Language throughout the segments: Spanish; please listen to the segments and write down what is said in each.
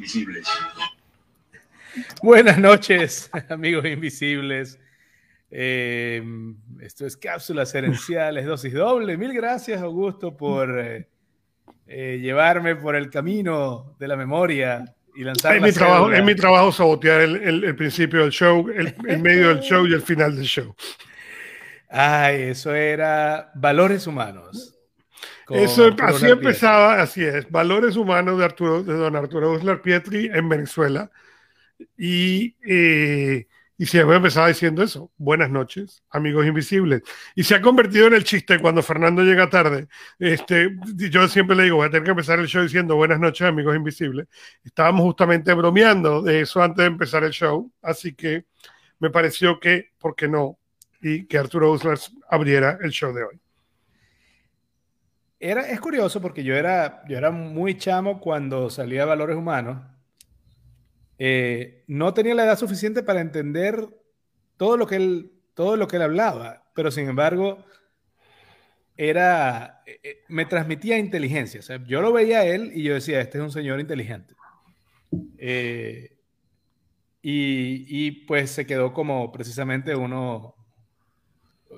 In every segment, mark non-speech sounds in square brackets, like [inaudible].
invisibles. Buenas noches, [laughs] amigos invisibles. Eh, esto es Cápsulas Herenciales, dosis doble. Mil gracias, Augusto, por eh, eh, llevarme por el camino de la memoria y lanzar es mi trabajo Es mi trabajo sabotear el, principio del show, [laughs] el, medio del show y el final del show. Ay, eso era valores humanos. Eso así empezaba, así es, valores humanos de Arturo, de don Arturo Uslar Pietri en Venezuela. Y eh, y siempre empezaba diciendo eso. Buenas noches, amigos invisibles. Y se ha convertido en el chiste cuando Fernando llega tarde. Este, yo siempre le digo, voy a tener que empezar el show diciendo buenas noches, amigos invisibles. Estábamos justamente bromeando de eso antes de empezar el show. Así que me pareció que, ¿por qué no? Y que Arturo Uslar abriera el show de hoy. Era, es curioso porque yo era, yo era muy chamo cuando salía Valores Humanos eh, no tenía la edad suficiente para entender todo lo que él, todo lo que él hablaba, pero sin embargo, era, eh, eh, me transmitía inteligencia. yo lo veía a él y yo decía, este es un señor inteligente. y, pues se quedó como precisamente uno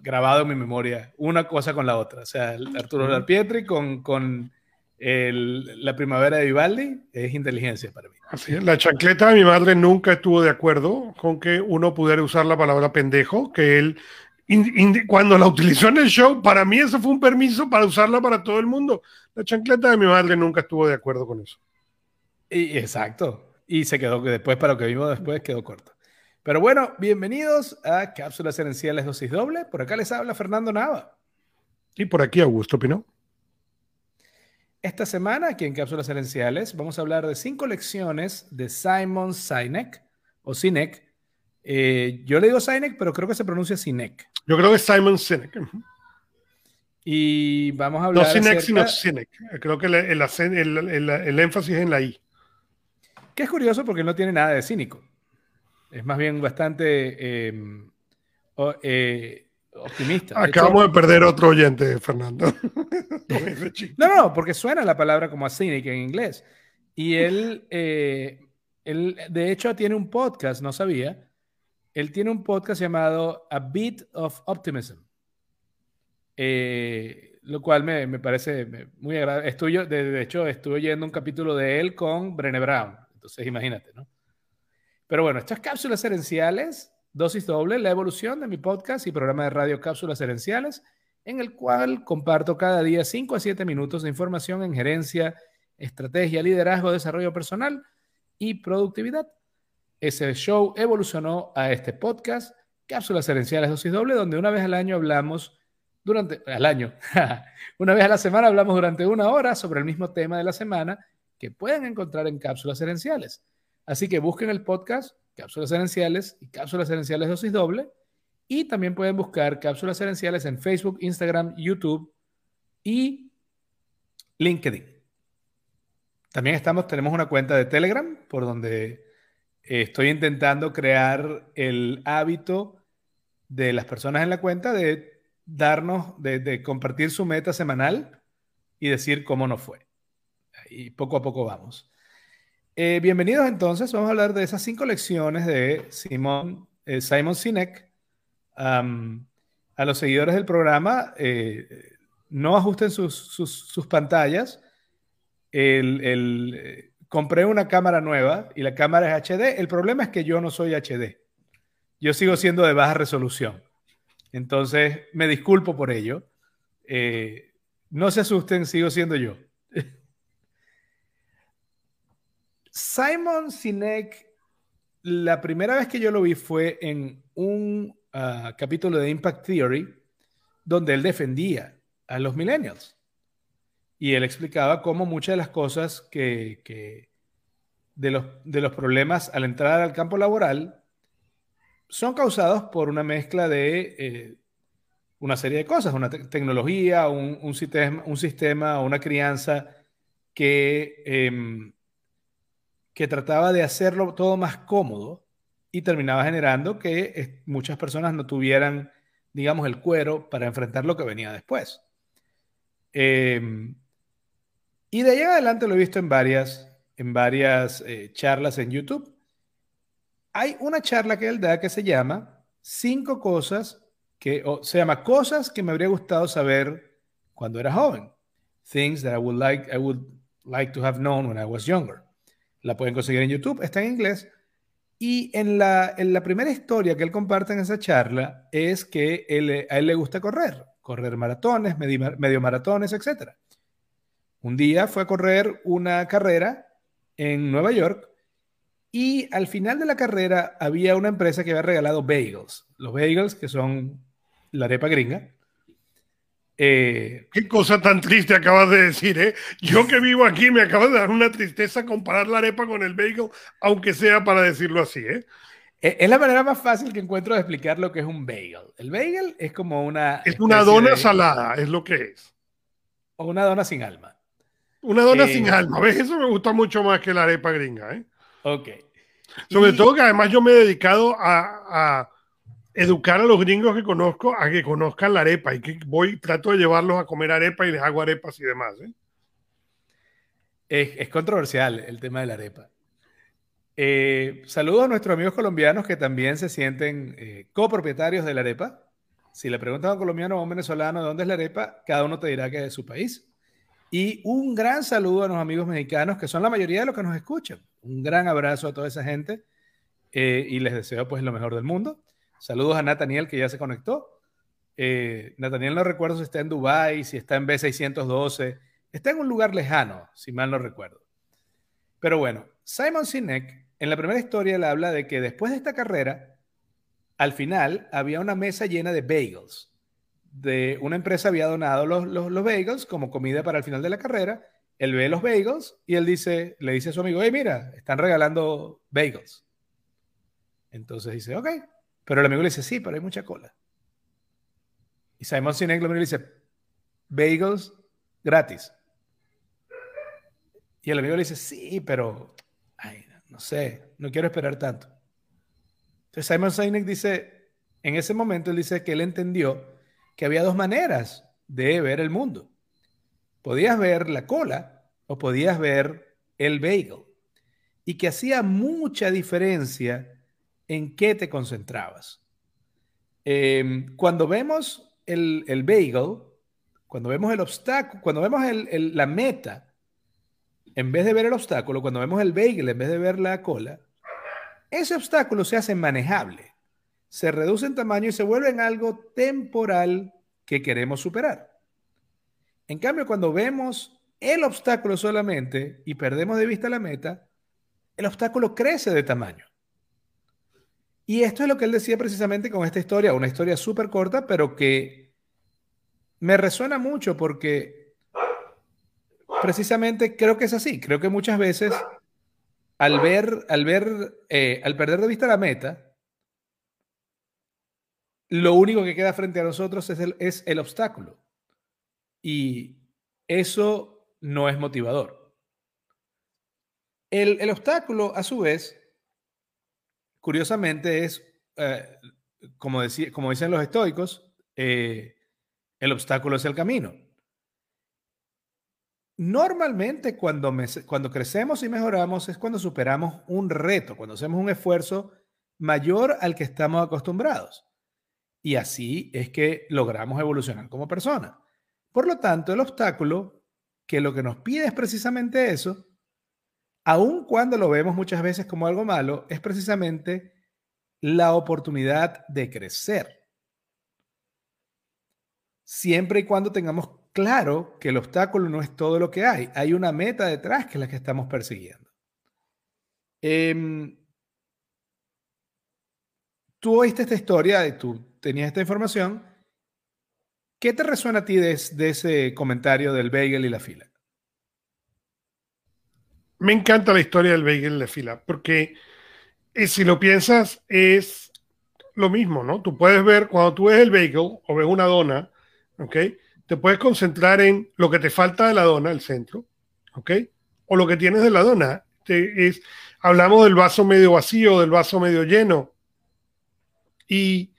grabado en mi memoria, una cosa con la otra. O sea, Arturo Larpietri con, con la primavera de Vivaldi es inteligencia para mí. Así La chancleta de mi madre nunca estuvo de acuerdo con que uno pudiera usar la palabra pendejo, que él cuando la utilizó en el show, para mí eso fue un permiso para usarla para todo el mundo. La chancleta de mi madre nunca estuvo de acuerdo con eso. Y, exacto. Y se quedó, después, para lo que vimos después, quedó corto. Pero bueno, bienvenidos a Cápsulas Herenciales Dosis Doble. Por acá les habla Fernando Nava. Y por aquí Augusto Pino. Esta semana, aquí en Cápsulas Herenciales, vamos a hablar de cinco lecciones de Simon Sinek, o Sinek. Eh, yo le digo Sinek, pero creo que se pronuncia Sinek. Yo creo que es Simon Sinek. Y vamos a hablar. No Sinek, sino Sinek. Creo que el, énfasis es en la I. Que es curioso porque no tiene nada de cínico. Es más bien bastante em, eh, optimista. Acabamos de, perder otro oyente, Fernando. [laughs] no, no, porque suena la palabra como a cynic en inglés. Y él, eh, él, de hecho, tiene un podcast, no sabía. Él tiene un podcast llamado A Bit of Optimism. Eh, lo cual me, me parece muy agradable. De, de, hecho, estuve oyendo un capítulo de él con Brené Brown. Entonces, imagínate, ¿no? Pero bueno, estas cápsulas herenciales Dosis Doble, la evolución de mi podcast y programa de radio Cápsulas Herenciales, en el cual comparto cada día 5 a 7 minutos de información en gerencia, estrategia, liderazgo, desarrollo personal y productividad. Ese show evolucionó a este podcast, Cápsulas Herenciales Dosis Doble, donde una vez al año hablamos durante, al año, [laughs] una vez a la semana hablamos durante una hora sobre el mismo tema de la semana que pueden encontrar en Cápsulas Herenciales. Así que busquen el podcast cápsulas herenciales y cápsulas herenciales dosis doble. Y también pueden buscar cápsulas herenciales en Facebook, Instagram, YouTube y LinkedIn. También estamos, tenemos una cuenta de Telegram por donde eh, estoy intentando crear el hábito de las personas en la cuenta de darnos, de, de compartir su meta semanal y decir cómo nos fue. Y poco a poco vamos. Eh, bienvenidos entonces, vamos a hablar de esas cinco lecciones de Simon, eh, Simon Sinek. a los seguidores del programa, eh, no ajusten sus, pantallas. compré una cámara nueva y la cámara es HD. El problema es que yo no soy HD. Yo sigo siendo de baja resolución. Entonces, me disculpo por ello. no se asusten, sigo siendo yo. Simon Sinek, la primera vez que yo lo vi fue en un ah, capítulo de Impact Theory, donde él defendía a los millennials. Y él explicaba cómo muchas de las cosas que, de, los, de los problemas al entrar al campo laboral son causados por una mezcla de eh, una serie de cosas, una tecnología, un, sistema, un sistema, una crianza que em, que trataba de hacerlo todo más cómodo y terminaba generando que muchas personas no tuvieran, digamos, el cuero para enfrentar lo que venía después. Em, y de ahí adelante lo he visto en varias, en varias eh, charlas en YouTube. Hay una charla que él da que se llama Cinco cosas que, o se llama Cosas que me habría gustado saber cuando era joven. Things that I would like, I would like to have known when I was younger. La pueden conseguir en YouTube, está en inglés. Y en la, en la primera historia que él comparte en esa charla es que él, a él le gusta correr, correr maratones, medio, maratones, etc. Un día fue a correr una carrera en Nueva York y al final de la carrera había una empresa que había regalado bagels. Los bagels, que son la arepa gringa, eh, Qué cosa tan triste acabas de decir, ¿eh? Yo que vivo aquí me acaba de dar una tristeza comparar la arepa con el bagel, aunque sea para decirlo así, ¿eh? E, es la manera más fácil que encuentro de explicar lo que es un bagel. El bagel es como una... Es una dona salada, es lo que es. O una dona sin alma. Una dona sin eh, alma, ¿ves? Eso me gusta mucho más que la arepa gringa, ¿eh? Ok. Sobre todo que además yo me he dedicado a educar a los gringos que conozco a que conozcan la arepa y que voy, trato de llevarlos a comer arepa y les hago arepas y demás. ¿eh? Es, controversial el tema de la arepa. Eh, saludos a nuestros amigos colombianos que también se sienten eh, copropietarios de la arepa. Si le preguntan a un colombiano o a un venezolano de dónde es la arepa, cada uno te dirá que es de su país. Y un gran saludo a los amigos mexicanos, que son la mayoría de los que nos escuchan. Un gran abrazo a toda esa gente y les deseo pues lo mejor del mundo. Saludos a Nathaniel que ya se conectó. Eh, Nathaniel no recuerdo si está en Dubai, si está en B612. Está en un lugar lejano, si mal no recuerdo. Pero bueno, Simon Sinek en la primera historia le habla de que después de esta carrera, al final había una mesa llena de bagels. De una empresa había donado los, los, bagels como comida para el final de la carrera. Él ve los bagels y él dice, le dice a su amigo, hey, mira, están regalando bagels. Entonces dice, ok, pero el amigo le dice, sí, pero hay mucha cola. Y Simon Sinek le dice, bagels gratis. Y el amigo le dice, sí, pero, no sé, no quiero esperar tanto. Entonces Simon Sinek dice, en ese momento él dice que él entendió que había dos maneras de ver el mundo. Podías ver la cola o podías ver el bagel. Y que hacía mucha diferencia en qué te concentrabas. Em, cuando vemos el, el, bagel, cuando vemos el obstáculo, cuando vemos el, la meta, en vez de ver el obstáculo, cuando vemos el bagel en vez de ver la cola, ese obstáculo se hace manejable, se reduce en tamaño y se vuelve en algo temporal que queremos superar. En cambio, cuando vemos el obstáculo solamente y perdemos de vista la meta, el obstáculo crece de tamaño. Y esto es lo que él decía precisamente con esta historia, una historia súper corta, pero que me resuena mucho porque precisamente creo que es así. Creo que muchas veces al ver, al ver, eh, al perder de vista la meta, lo único que queda frente a nosotros es el, es el obstáculo. Y eso no es motivador. El, el obstáculo, a su vez, curiosamente es, eh, como, como dicen los estoicos, eh, el obstáculo es el camino. Normalmente cuando, cuando crecemos y mejoramos es cuando superamos un reto, cuando hacemos un esfuerzo mayor al que estamos acostumbrados. Y así es que logramos evolucionar como persona. Por lo tanto, el obstáculo, que lo que nos pide es precisamente eso, aun cuando lo vemos muchas veces como algo malo, es precisamente la oportunidad de crecer. Siempre y cuando tengamos claro que el obstáculo no es todo lo que hay, hay una meta detrás que es la que estamos persiguiendo. Em, tú oíste esta historia, y tú tenías esta información. ¿Qué te resuena a ti de ese comentario del bagel y la fila? Me encanta la historia del bagel la fila, porque eh, si lo piensas, es lo mismo, ¿no? Tú puedes ver, cuando tú ves el bagel o ves una dona, ¿ok? Te puedes concentrar en lo que te falta de la dona, el centro, ¿ok? O lo que tienes de la dona. es, hablamos del vaso medio vacío, del vaso medio lleno. Y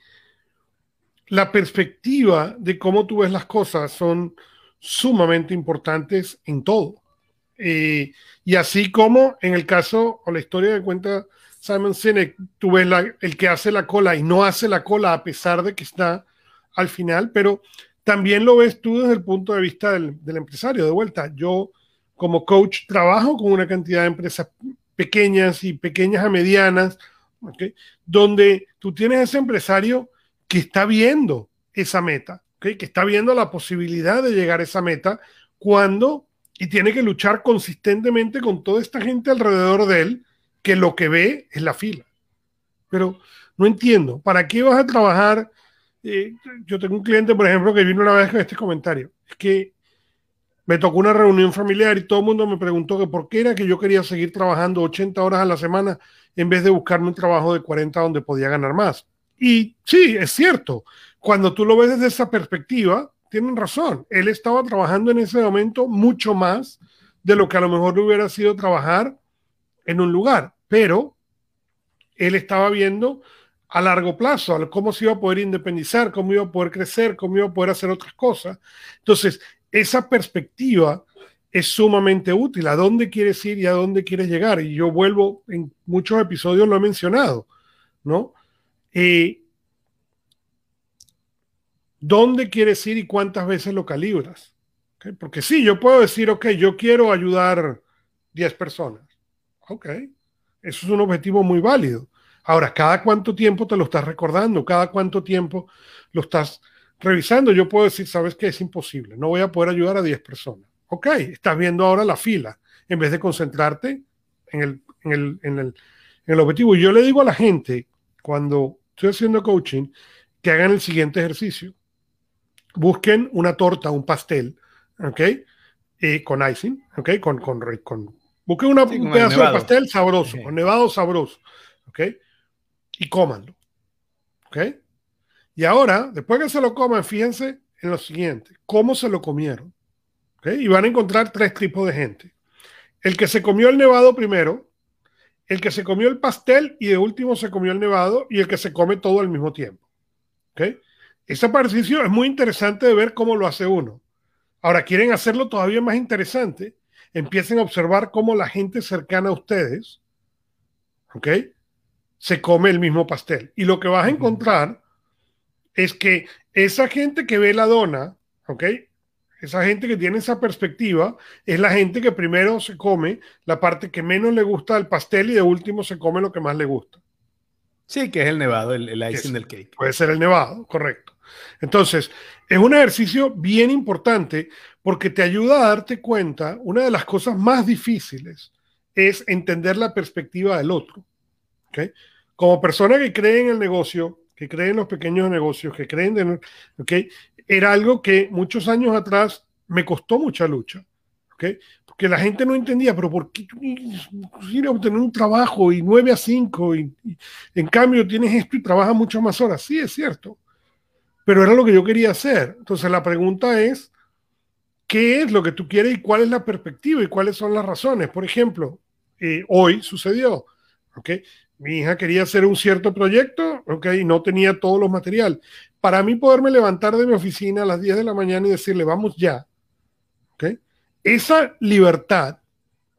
la perspectiva de cómo tú ves las cosas son sumamente importantes en todo. Eh, y así como en el caso o la historia de cuenta Simon Sinek, tú ves el que hace la cola y no hace la cola a pesar de que está al final, pero también lo ves tú desde el punto de vista del, empresario. De vuelta, yo como coach trabajo con una cantidad de empresas pequeñas y pequeñas a medianas, donde tú tienes ese empresario que está viendo esa meta, que está viendo la posibilidad de llegar a esa meta cuando y tiene que luchar consistentemente con toda esta gente alrededor de él que lo que ve es la fila. Pero no entiendo, ¿para qué vas a trabajar? Eh, yo tengo un cliente, por ejemplo, que vino una vez con este comentario. Es que me tocó una reunión familiar y todo el mundo me preguntó que por qué era que yo quería seguir trabajando 80 horas a la semana en vez de buscarme un trabajo de 40 donde podía ganar más. Y sí, es cierto, cuando tú lo ves desde esa perspectiva, tienen razón. Él estaba trabajando en ese momento mucho más de lo que a lo mejor hubiera sido trabajar en un lugar, pero él estaba viendo a largo plazo cómo se iba a poder independizar, cómo iba a poder crecer, cómo iba a poder hacer otras cosas. Entonces, esa perspectiva es sumamente útil. ¿A dónde quieres ir y a dónde quieres llegar? Y yo vuelvo, en muchos episodios lo he mencionado, ¿no? Eh, ¿Dónde quieres ir y cuántas veces lo calibras? Porque sí, yo puedo decir, ok, yo quiero ayudar 10 personas. Ok, eso es un objetivo muy válido. Ahora, ¿cada cuánto tiempo te lo estás recordando? ¿Cada cuánto tiempo lo estás revisando? Yo puedo decir, sabes que es imposible, no voy a poder ayudar a 10 personas. Ok, estás viendo ahora la fila en vez de concentrarte en el, en el, en el, en el objetivo. Y yo le digo a la gente, cuando estoy haciendo coaching, que hagan el siguiente ejercicio busquen una torta, un pastel, ¿ok? con icing, ¿ok? Con, con, con busquen una, un pedazo de pastel sabroso, con nevado sabroso, ¿ok? Y cómanlo, ¿ok? Y ahora, después que se lo coman, fíjense en lo siguiente, cómo se lo comieron, ¿ok? Y van a encontrar tres tipos de gente. El que se comió el nevado primero, el que se comió el pastel y de último se comió el nevado y el que se come todo al mismo tiempo, ¿ok? Ese ejercicio es muy interesante de ver cómo lo hace uno. Ahora, quieren hacerlo todavía más interesante. Empiecen a observar cómo la gente cercana a ustedes, ¿ok? Se come el mismo pastel. Y lo que vas a encontrar es que esa gente que ve la dona, ¿ok? Esa gente que tiene esa perspectiva es la gente que primero se come la parte que menos le gusta del pastel y de último se come lo que más le gusta. Sí, que es el nevado, el, icing del cake. Puede ser el nevado, correcto. Entonces, es un ejercicio bien importante porque te ayuda a darte cuenta, una de las cosas más difíciles es entender la perspectiva del otro. ¿okay? Como persona que cree en el negocio, que cree en los pequeños negocios, que creen en... ¿okay? Era algo que muchos años atrás me costó mucha lucha. ¿okay? Porque la gente no entendía, pero ¿por qué tú quieres obtener un trabajo y 9 a 5 y, en cambio tienes esto y trabajas muchas más horas? Sí, es cierto pero era lo que yo quería hacer. Entonces la pregunta es, ¿qué es lo que tú quieres y cuál es la perspectiva y cuáles son las razones? Por ejemplo, eh, hoy sucedió, ¿ok? Mi hija quería hacer un cierto proyecto, ¿ok? Y no tenía todos los materiales. Para mí poderme levantar de mi oficina a las 10 de la mañana y decirle, vamos ya. Esa libertad,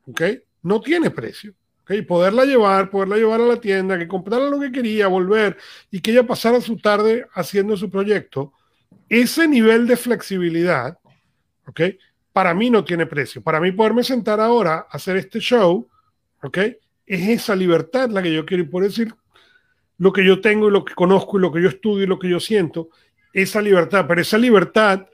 ¿ok? No tiene precio. Okay, poderla llevar, poderla llevar a la tienda, que comprara lo que quería, volver y que ella pasara su tarde haciendo su proyecto, ese nivel de flexibilidad, ¿ok? Para mí no tiene precio. Para mí poderme sentar ahora a hacer este show, ¿ok? Es esa libertad la que yo quiero y por decir lo que yo tengo y lo que conozco y lo que yo estudio y lo que yo siento, esa libertad, pero esa libertad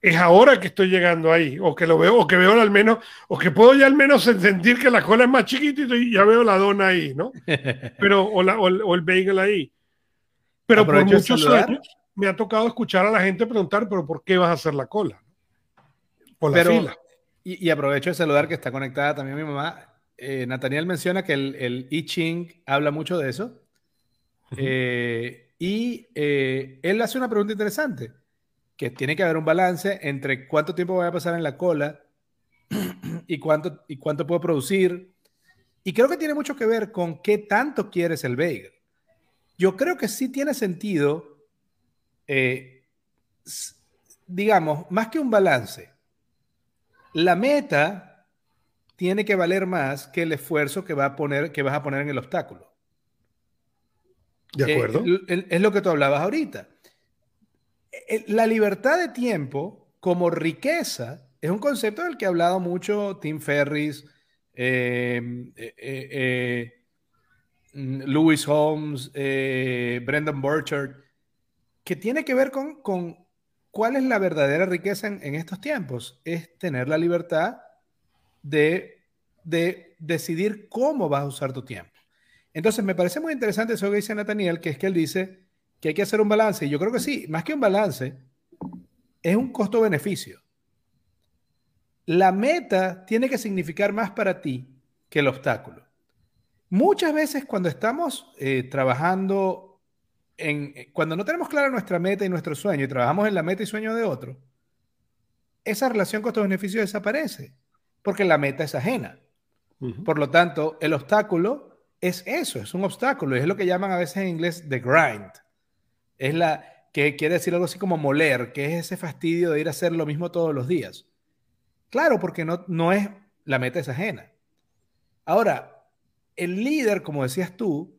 es ahora que estoy llegando ahí, o que lo veo, o que veo al menos, o que puedo ya al menos sentir que la cola es más chiquitita y ya veo la dona ahí, ¿no? [laughs] Pero, o, la, o, el bagel ahí. Pero por muchos años me ha tocado escuchar a la gente preguntar, pero ¿por qué vas a hacer la cola? Por la fila. Y, aprovecho de saludar que está conectada también mi mamá. Eh, Nathaniel menciona que el, el I Ching habla mucho de eso. Eh, y eh, él hace una pregunta interesante que tiene que haber un balance entre cuánto tiempo voy a pasar en la cola [clears throat] y cuánto, y cuánto puedo producir. Y creo que tiene mucho que ver con qué tanto quieres el bagel. Yo creo que sí tiene sentido, eh, digamos, más que un balance. La meta tiene que valer más que el esfuerzo que, va a poner, que vas a poner en el obstáculo. De acuerdo. es lo que tú hablabas ahorita. La libertad de tiempo como riqueza es un concepto del que ha hablado mucho Tim Ferris, eh, eh, eh, Lewis Holmes, Brendan Burchard, que tiene que ver con, cuál es la verdadera riqueza en, estos tiempos. Es tener la libertad de, de, decidir cómo vas a usar tu tiempo. Entonces, me parece muy interesante eso que dice Nathaniel, que es que él dice que hay que hacer un balance. Y yo creo que sí, más que un balance, es un costo-beneficio. La meta tiene que significar más para ti que el obstáculo. Muchas veces cuando estamos eh, trabajando en, eh, cuando no tenemos clara nuestra meta y nuestro sueño y trabajamos en la meta y sueño de otro, esa relación costo-beneficio desaparece porque la meta es ajena. Por lo tanto, el obstáculo es eso, es un obstáculo, es lo que llaman a veces en inglés the grind. Es la que quiere decir algo así como moler, que es ese fastidio de ir a hacer lo mismo todos los días. Claro, porque no, no es, la meta es ajena. Ahora, el líder, como decías tú,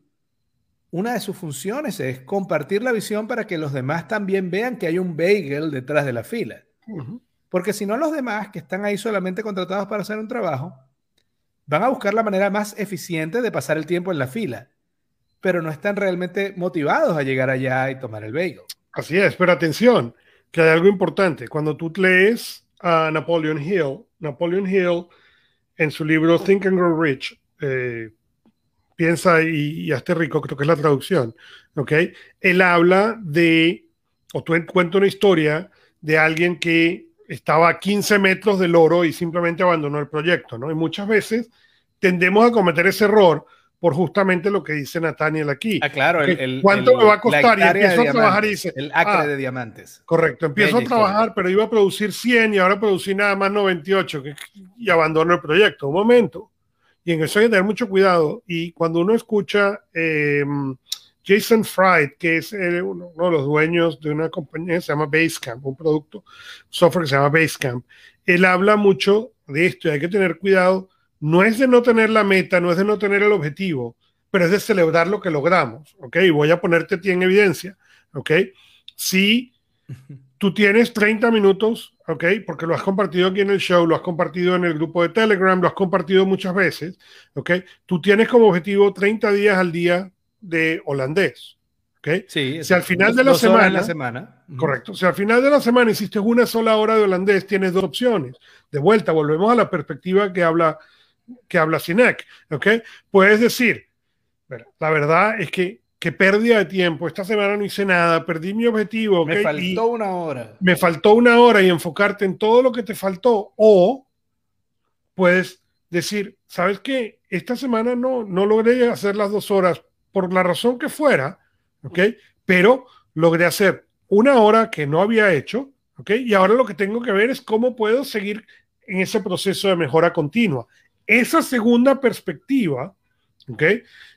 una de sus funciones es compartir la visión para que los demás también vean que hay un bagel detrás de la fila. Porque si no, los demás que están ahí solamente contratados para hacer un trabajo, van a buscar la manera más eficiente de pasar el tiempo en la fila, pero no están realmente motivados a llegar allá y tomar el bagel. Así es, pero atención, que hay algo importante. Cuando tú lees a Napoleon Hill. Napoleon Hill, en su libro Think and Grow Rich, eh, piensa y, y, hazte rico, creo que es la traducción, ¿ok? Él habla de, o tú cuenta una historia de alguien que estaba a 15 metros del oro y simplemente abandonó el proyecto, ¿no? Y muchas veces tendemos a cometer ese error por justamente lo que dice Nathaniel aquí. Ah, claro. El, ¿Cuánto me va a costar? Y empiezo a trabajar y dice... El acre ah, de diamantes. Correcto. Empiezo a trabajar, pero iba a producir 100 y ahora producí nada más 98 y abandono el proyecto. Un momento. Y en eso hay que tener mucho cuidado. Y cuando uno escucha em, Jason Fried, que es uno, de los dueños de una compañía que se llama Basecamp, un producto, software que se llama Basecamp, él habla mucho de esto y hay que tener cuidado no es de no tener la meta, no es de no tener el objetivo, pero es de celebrar lo que logramos, ¿ok? Y voy a ponerte a ti en evidencia, ¿ok? Si [laughs] tú tienes 30 minutos, ¿ok? Porque lo has compartido aquí en el show, lo has compartido en el grupo de Telegram, lo has compartido muchas veces, ¿ok? Tú tienes como objetivo 30 días al día de holandés, ¿ok? Sí, si al final de la semana, la semana. Correcto. Si al final de la semana hiciste una sola hora de holandés, tienes dos opciones. De vuelta, volvemos a la perspectiva que habla que habla Sinek, ¿ok? Puedes decir, la verdad es que que pérdida de tiempo, esta semana no hice nada, perdí mi objetivo. Me faltó una hora. Me faltó una hora y enfocarte en todo lo que te faltó. O puedes decir, ¿sabes qué? Esta semana no, no logré hacer las dos horas por la razón que fuera, ¿ok? Pero logré hacer una hora que no había hecho, ¿ok? Y ahora lo que tengo que ver es cómo puedo seguir en ese proceso de mejora continua esa segunda perspectiva, ¿ok?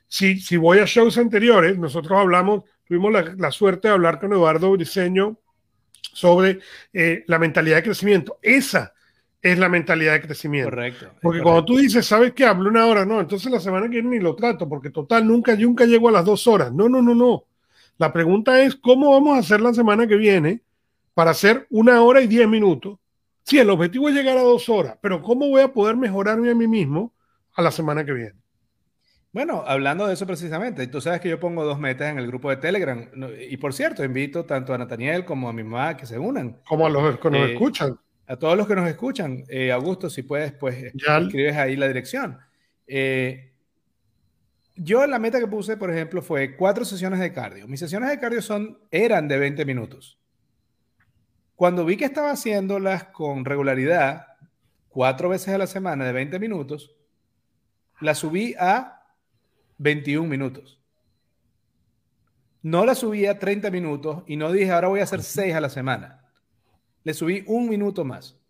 Si, si voy a shows anteriores, nosotros hablamos, tuvimos la, suerte de hablar con Eduardo Briseño sobre eh, la mentalidad de crecimiento. Esa es la mentalidad de crecimiento. Correcto. Porque cuando tú dices, ¿sabes qué? Hablo una hora, no, entonces la semana que viene ni lo trato, porque total, nunca, nunca llego a las dos horas. No, no, no, no. La pregunta es, ¿cómo vamos a hacer la semana que viene para hacer una hora y diez minutos Sí, el objetivo es llegar a dos horas, pero ¿cómo voy a poder mejorarme a mí mismo a la semana que viene? Bueno, hablando de eso precisamente, tú sabes que yo pongo dos metas en el grupo de Telegram. Y por cierto, invito tanto a Nathaniel como a mi mamá que se unan. Como a los que nos eh, escuchan. A todos los que nos escuchan. Eh, Augusto, si puedes, pues ya. escribes ahí la dirección. Eh, yo la meta que puse, por ejemplo, fue cuatro sesiones de cardio. Mis sesiones de cardio son, eran de 20 minutos. Cuando vi que estaba haciéndolas con regularidad, cuatro veces a la semana de 20 minutos, la subí a 21 minutos. No la subí a 30 minutos y no dije, ahora voy a hacer 6 a la semana. Le subí un minuto más.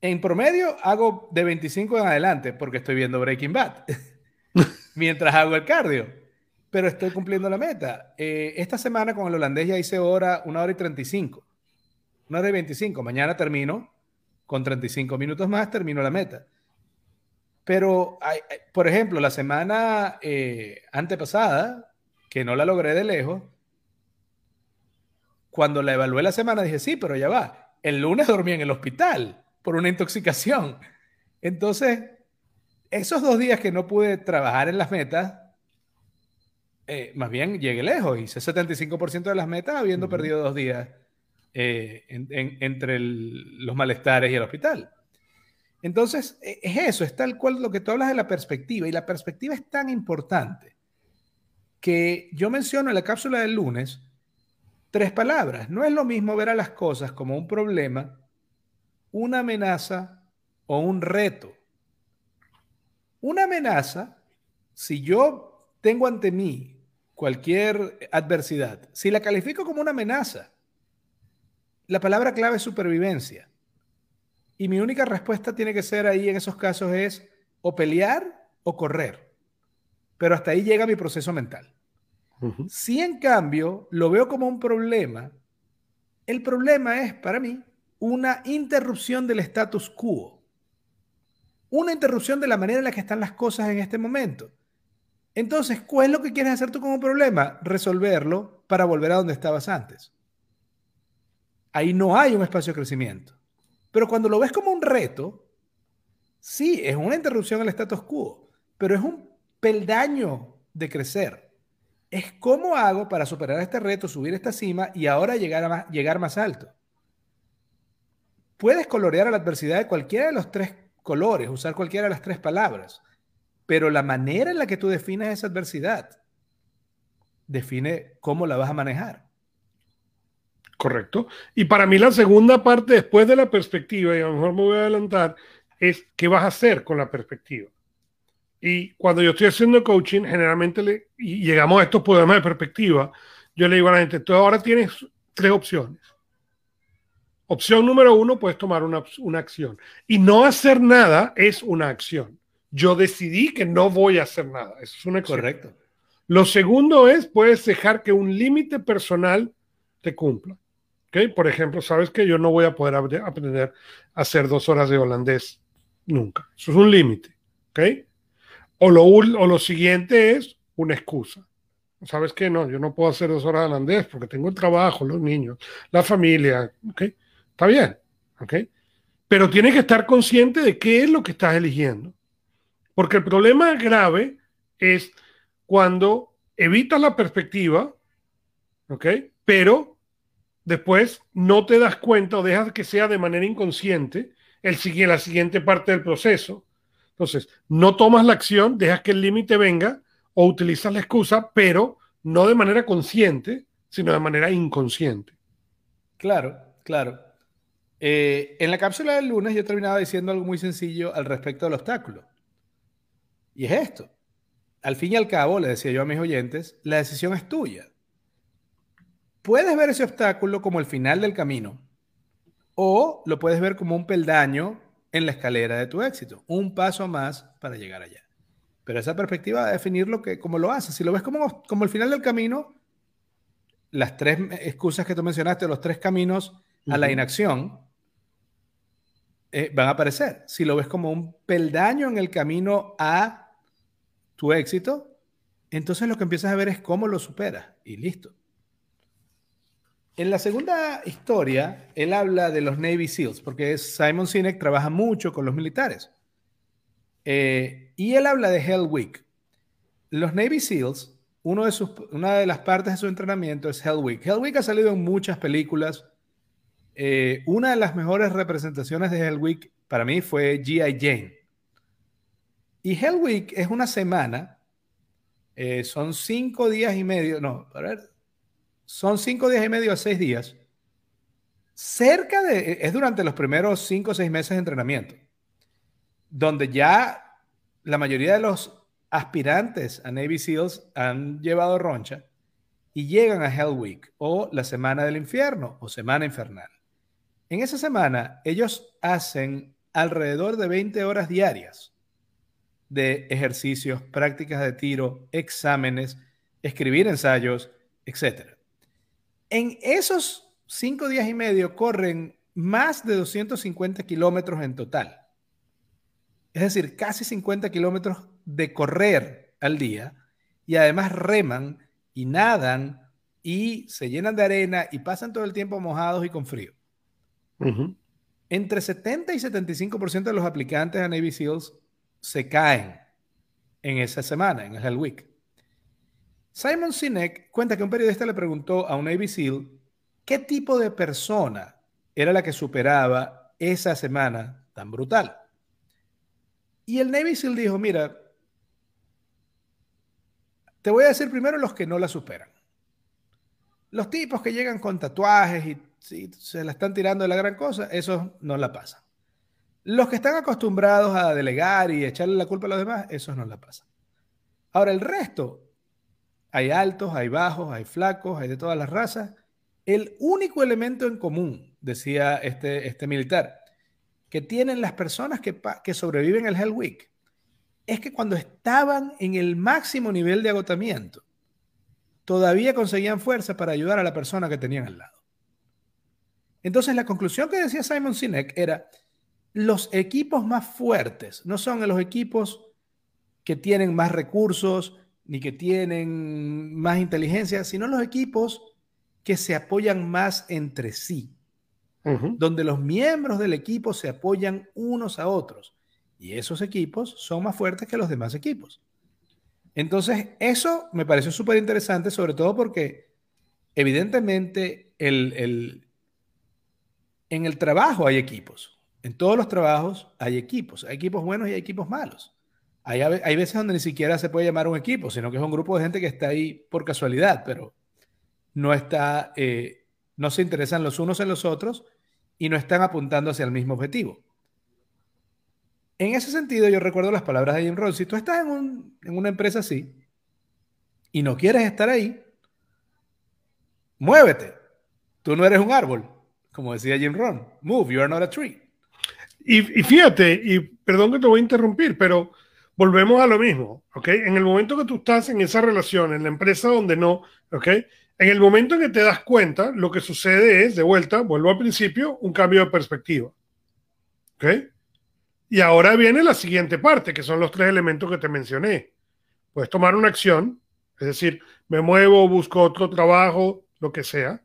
En promedio hago de 25 en adelante porque estoy viendo Breaking Bad [laughs] mientras hago el cardio, pero estoy cumpliendo la meta. Eh, esta semana con el holandés ya hice hora, una hora y 35 una hora y 25. Mañana termino con 35 minutos más termino la meta. Pero, por ejemplo, la semana eh, antepasada, que no la logré de lejos, cuando la evalué la semana dije, sí, pero ya va, el lunes [laughs] dormí en el hospital por una intoxicación. Entonces, esos dos días que no pude trabajar en las metas, eh, más bien llegué lejos, hice 75% de las metas habiendo perdido dos días eh, entre los malestares y el hospital. Entonces, e, es eso, es tal cual lo que tú hablas de la perspectiva, y la perspectiva es tan importante que yo menciono en la cápsula del lunes tres palabras. No es lo mismo ver a las cosas como un problema, una amenaza o un reto. Una amenaza, si yo tengo ante mí cualquier adversidad, si la califico como una amenaza, la palabra clave es supervivencia. Y mi única respuesta tiene que ser ahí en esos casos es o pelear o correr. Pero hasta ahí llega mi proceso mental. Si en cambio lo veo como un problema, el problema es para mí una interrupción del status quo. Una interrupción de la manera en la que están las cosas en este momento. Entonces, ¿cuál es lo que quieres hacer tú un problema? Resolverlo para volver a donde estabas antes. Ahí no hay un espacio de crecimiento. Pero cuando lo ves como un reto, sí, es una interrupción al status quo, pero es un peldaño de crecer. Es cómo hago para superar este reto, subir esta cima y ahora llegar, a más, llegar más alto. Puedes colorear a la adversidad de cualquiera de los tres colores, usar cualquiera de las tres palabras, pero la manera en la que tú defines esa adversidad define cómo la vas a manejar. Correcto. Y para mí la segunda parte después de la perspectiva, y a lo mejor me voy a adelantar, es qué vas a hacer con la perspectiva. Y cuando yo estoy haciendo coaching, generalmente le, y llegamos a estos problemas de perspectiva, yo le digo a la gente, tú ahora tienes tres opciones. Opción número uno, puedes tomar una, una acción. Y no hacer nada es una acción. Yo decidí que no voy a hacer nada. Eso es una acción. Correcto. Lo segundo es, puedes dejar que un límite personal te cumpla. Por ejemplo, sabes que yo no voy a poder aprender a hacer dos horas de holandés nunca. Eso es un límite. O, lo, o lo siguiente es una excusa. ¿Sabes qué? No, yo no puedo hacer dos horas de holandés porque tengo el trabajo, los niños, la familia. Está bien. Pero tienes que estar consciente de qué es lo que estás eligiendo. Porque el problema grave es cuando evitas la perspectiva, ¿ok? Pero después no te das cuenta o dejas que sea de manera inconsciente el, la siguiente parte del proceso. Entonces, no tomas la acción, dejas que el límite venga o utilizas la excusa, pero no de manera consciente, sino de manera inconsciente. Claro, claro. Eh, en la cápsula del lunes yo terminaba diciendo algo muy sencillo al respecto del obstáculo. Y es esto. Al fin y al cabo, le decía yo a mis oyentes, la decisión es tuya puedes ver ese obstáculo como el final del camino o lo puedes ver como un peldaño en la escalera de tu éxito, un paso más para llegar allá. Pero esa perspectiva va a definir lo que, cómo lo haces. Si lo ves como, como el final del camino, las tres excusas que tú mencionaste, los tres caminos a la inacción, eh, van a aparecer. Si lo ves como un peldaño en el camino a tu éxito, entonces lo que empiezas a ver es cómo lo superas y listo. En la segunda historia, él habla de los Navy SEALs, porque Simon Sinek trabaja mucho con los militares. Eh, y él habla de Hell Week. Los Navy SEALs, una de las partes de su entrenamiento es Hell Week. Hell Week ha salido en muchas películas. Eh, una de las mejores representaciones de Hell Week para mí fue G.I. Jane. Y Hell Week es una semana, eh, son cinco días y medio, no, a ver, son cinco días y medio a seis días. Cerca de, es durante los primeros cinco o seis meses de entrenamiento, donde ya la mayoría de los aspirantes a Navy SEALs han llevado roncha y llegan a Hell Week o la Semana del Infierno o Semana Infernal. En esa semana ellos hacen alrededor de 20 horas diarias de ejercicios, prácticas de tiro, exámenes, escribir ensayos, etc. En esos cinco días y medio corren más de 250 kilómetros en total. Es decir, casi 50 kilómetros de correr al día y además reman y nadan y se llenan de arena y pasan todo el tiempo mojados y con frío. Entre 70 y 75% de los aplicantes a Navy SEALs se caen en esa semana, en el Hell Week. Simon Sinek cuenta que un periodista le preguntó a un Navy SEAL qué tipo de persona era la que superaba esa semana tan brutal. Y el Navy SEAL dijo, mira, te voy a decir primero los que no la superan. Los tipos que llegan con tatuajes y se la están tirando de la gran cosa, esos no la pasan. Los que están acostumbrados a delegar y echarle la culpa a los demás, esos no la pasan. Ahora, el resto, hay altos, hay bajos, hay flacos, hay de todas las razas. El único elemento en común, decía este, este militar, que tienen las personas que, que sobreviven el Hell Week, es que cuando estaban en el máximo nivel de agotamiento, todavía conseguían fuerza para ayudar a la persona que tenían al lado. Entonces, la conclusión que decía Simon Sinek era, los equipos más fuertes no son los equipos que tienen más recursos ni que tienen más inteligencia, sino los equipos que se apoyan más entre sí, donde los miembros del equipo se apoyan unos a otros. Y esos equipos son más fuertes que los demás equipos. Entonces, eso me pareció súper interesante, sobre todo porque evidentemente el, en el trabajo hay equipos. En todos los trabajos hay equipos. Hay equipos buenos y hay equipos malos. Hay, hay veces donde ni siquiera se puede llamar un equipo, sino que es un grupo de gente que está ahí por casualidad, pero no está, eh, no se interesan los unos en los otros y no están apuntando hacia el mismo objetivo. En ese sentido, yo recuerdo las palabras de Jim Rohn. Si tú estás en, en una empresa así y no quieres estar ahí, muévete. Tú no eres un árbol como decía Jim Ron, move, you are not a tree. Y, fíjate, y perdón que te voy a interrumpir, pero volvemos a lo mismo, ¿ok? En el momento que tú estás en esa relación, en la empresa donde no, ¿ok? En el momento en que te das cuenta, lo que sucede es, de vuelta, vuelvo al principio, un cambio de perspectiva, ¿ok? Y ahora viene la siguiente parte, que son los tres elementos que te mencioné. Puedes tomar una acción, es decir, me muevo, busco otro trabajo, lo que sea.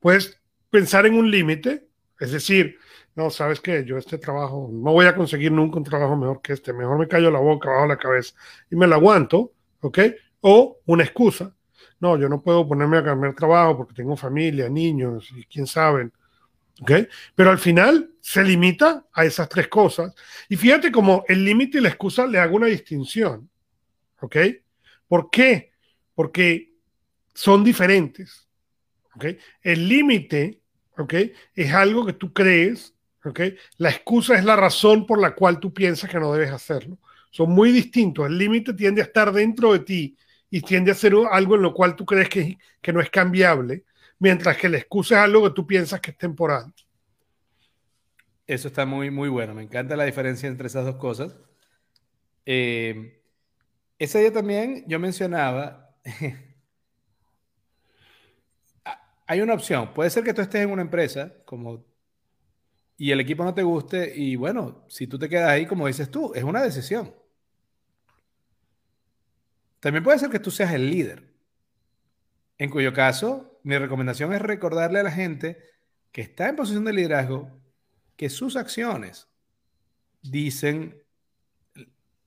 Puedes pensar en un límite, es decir, no, sabes que yo este trabajo no voy a conseguir nunca un trabajo mejor que este, mejor me callo la boca, bajo la cabeza y me la aguanto, ¿ok? O una excusa, no, yo no puedo ponerme a cambiar trabajo porque tengo familia, niños y quién sabe, ¿ok? Pero al final se limita a esas tres cosas y fíjate como el límite y la excusa le hago una distinción, ¿ok? ¿Por qué? Porque son diferentes. ¿ok? El límite ¿ok? Es algo que tú crees, La excusa es la razón por la cual tú piensas que no debes hacerlo. Son muy distintos. El límite tiende a estar dentro de ti y tiende a ser algo en lo cual tú crees que, que no es cambiable, mientras que la excusa es algo que tú piensas que es temporal. Eso está muy, muy bueno. Me encanta la diferencia entre esas dos cosas. Eh, ese día también yo mencionaba [laughs] hay una opción. Puede ser que tú estés en una empresa como y el equipo no te guste y bueno, si tú te quedas ahí, como dices tú, es una decisión. También puede ser que tú seas el líder, en cuyo caso mi recomendación es recordarle a la gente que está en posición de liderazgo que sus acciones dicen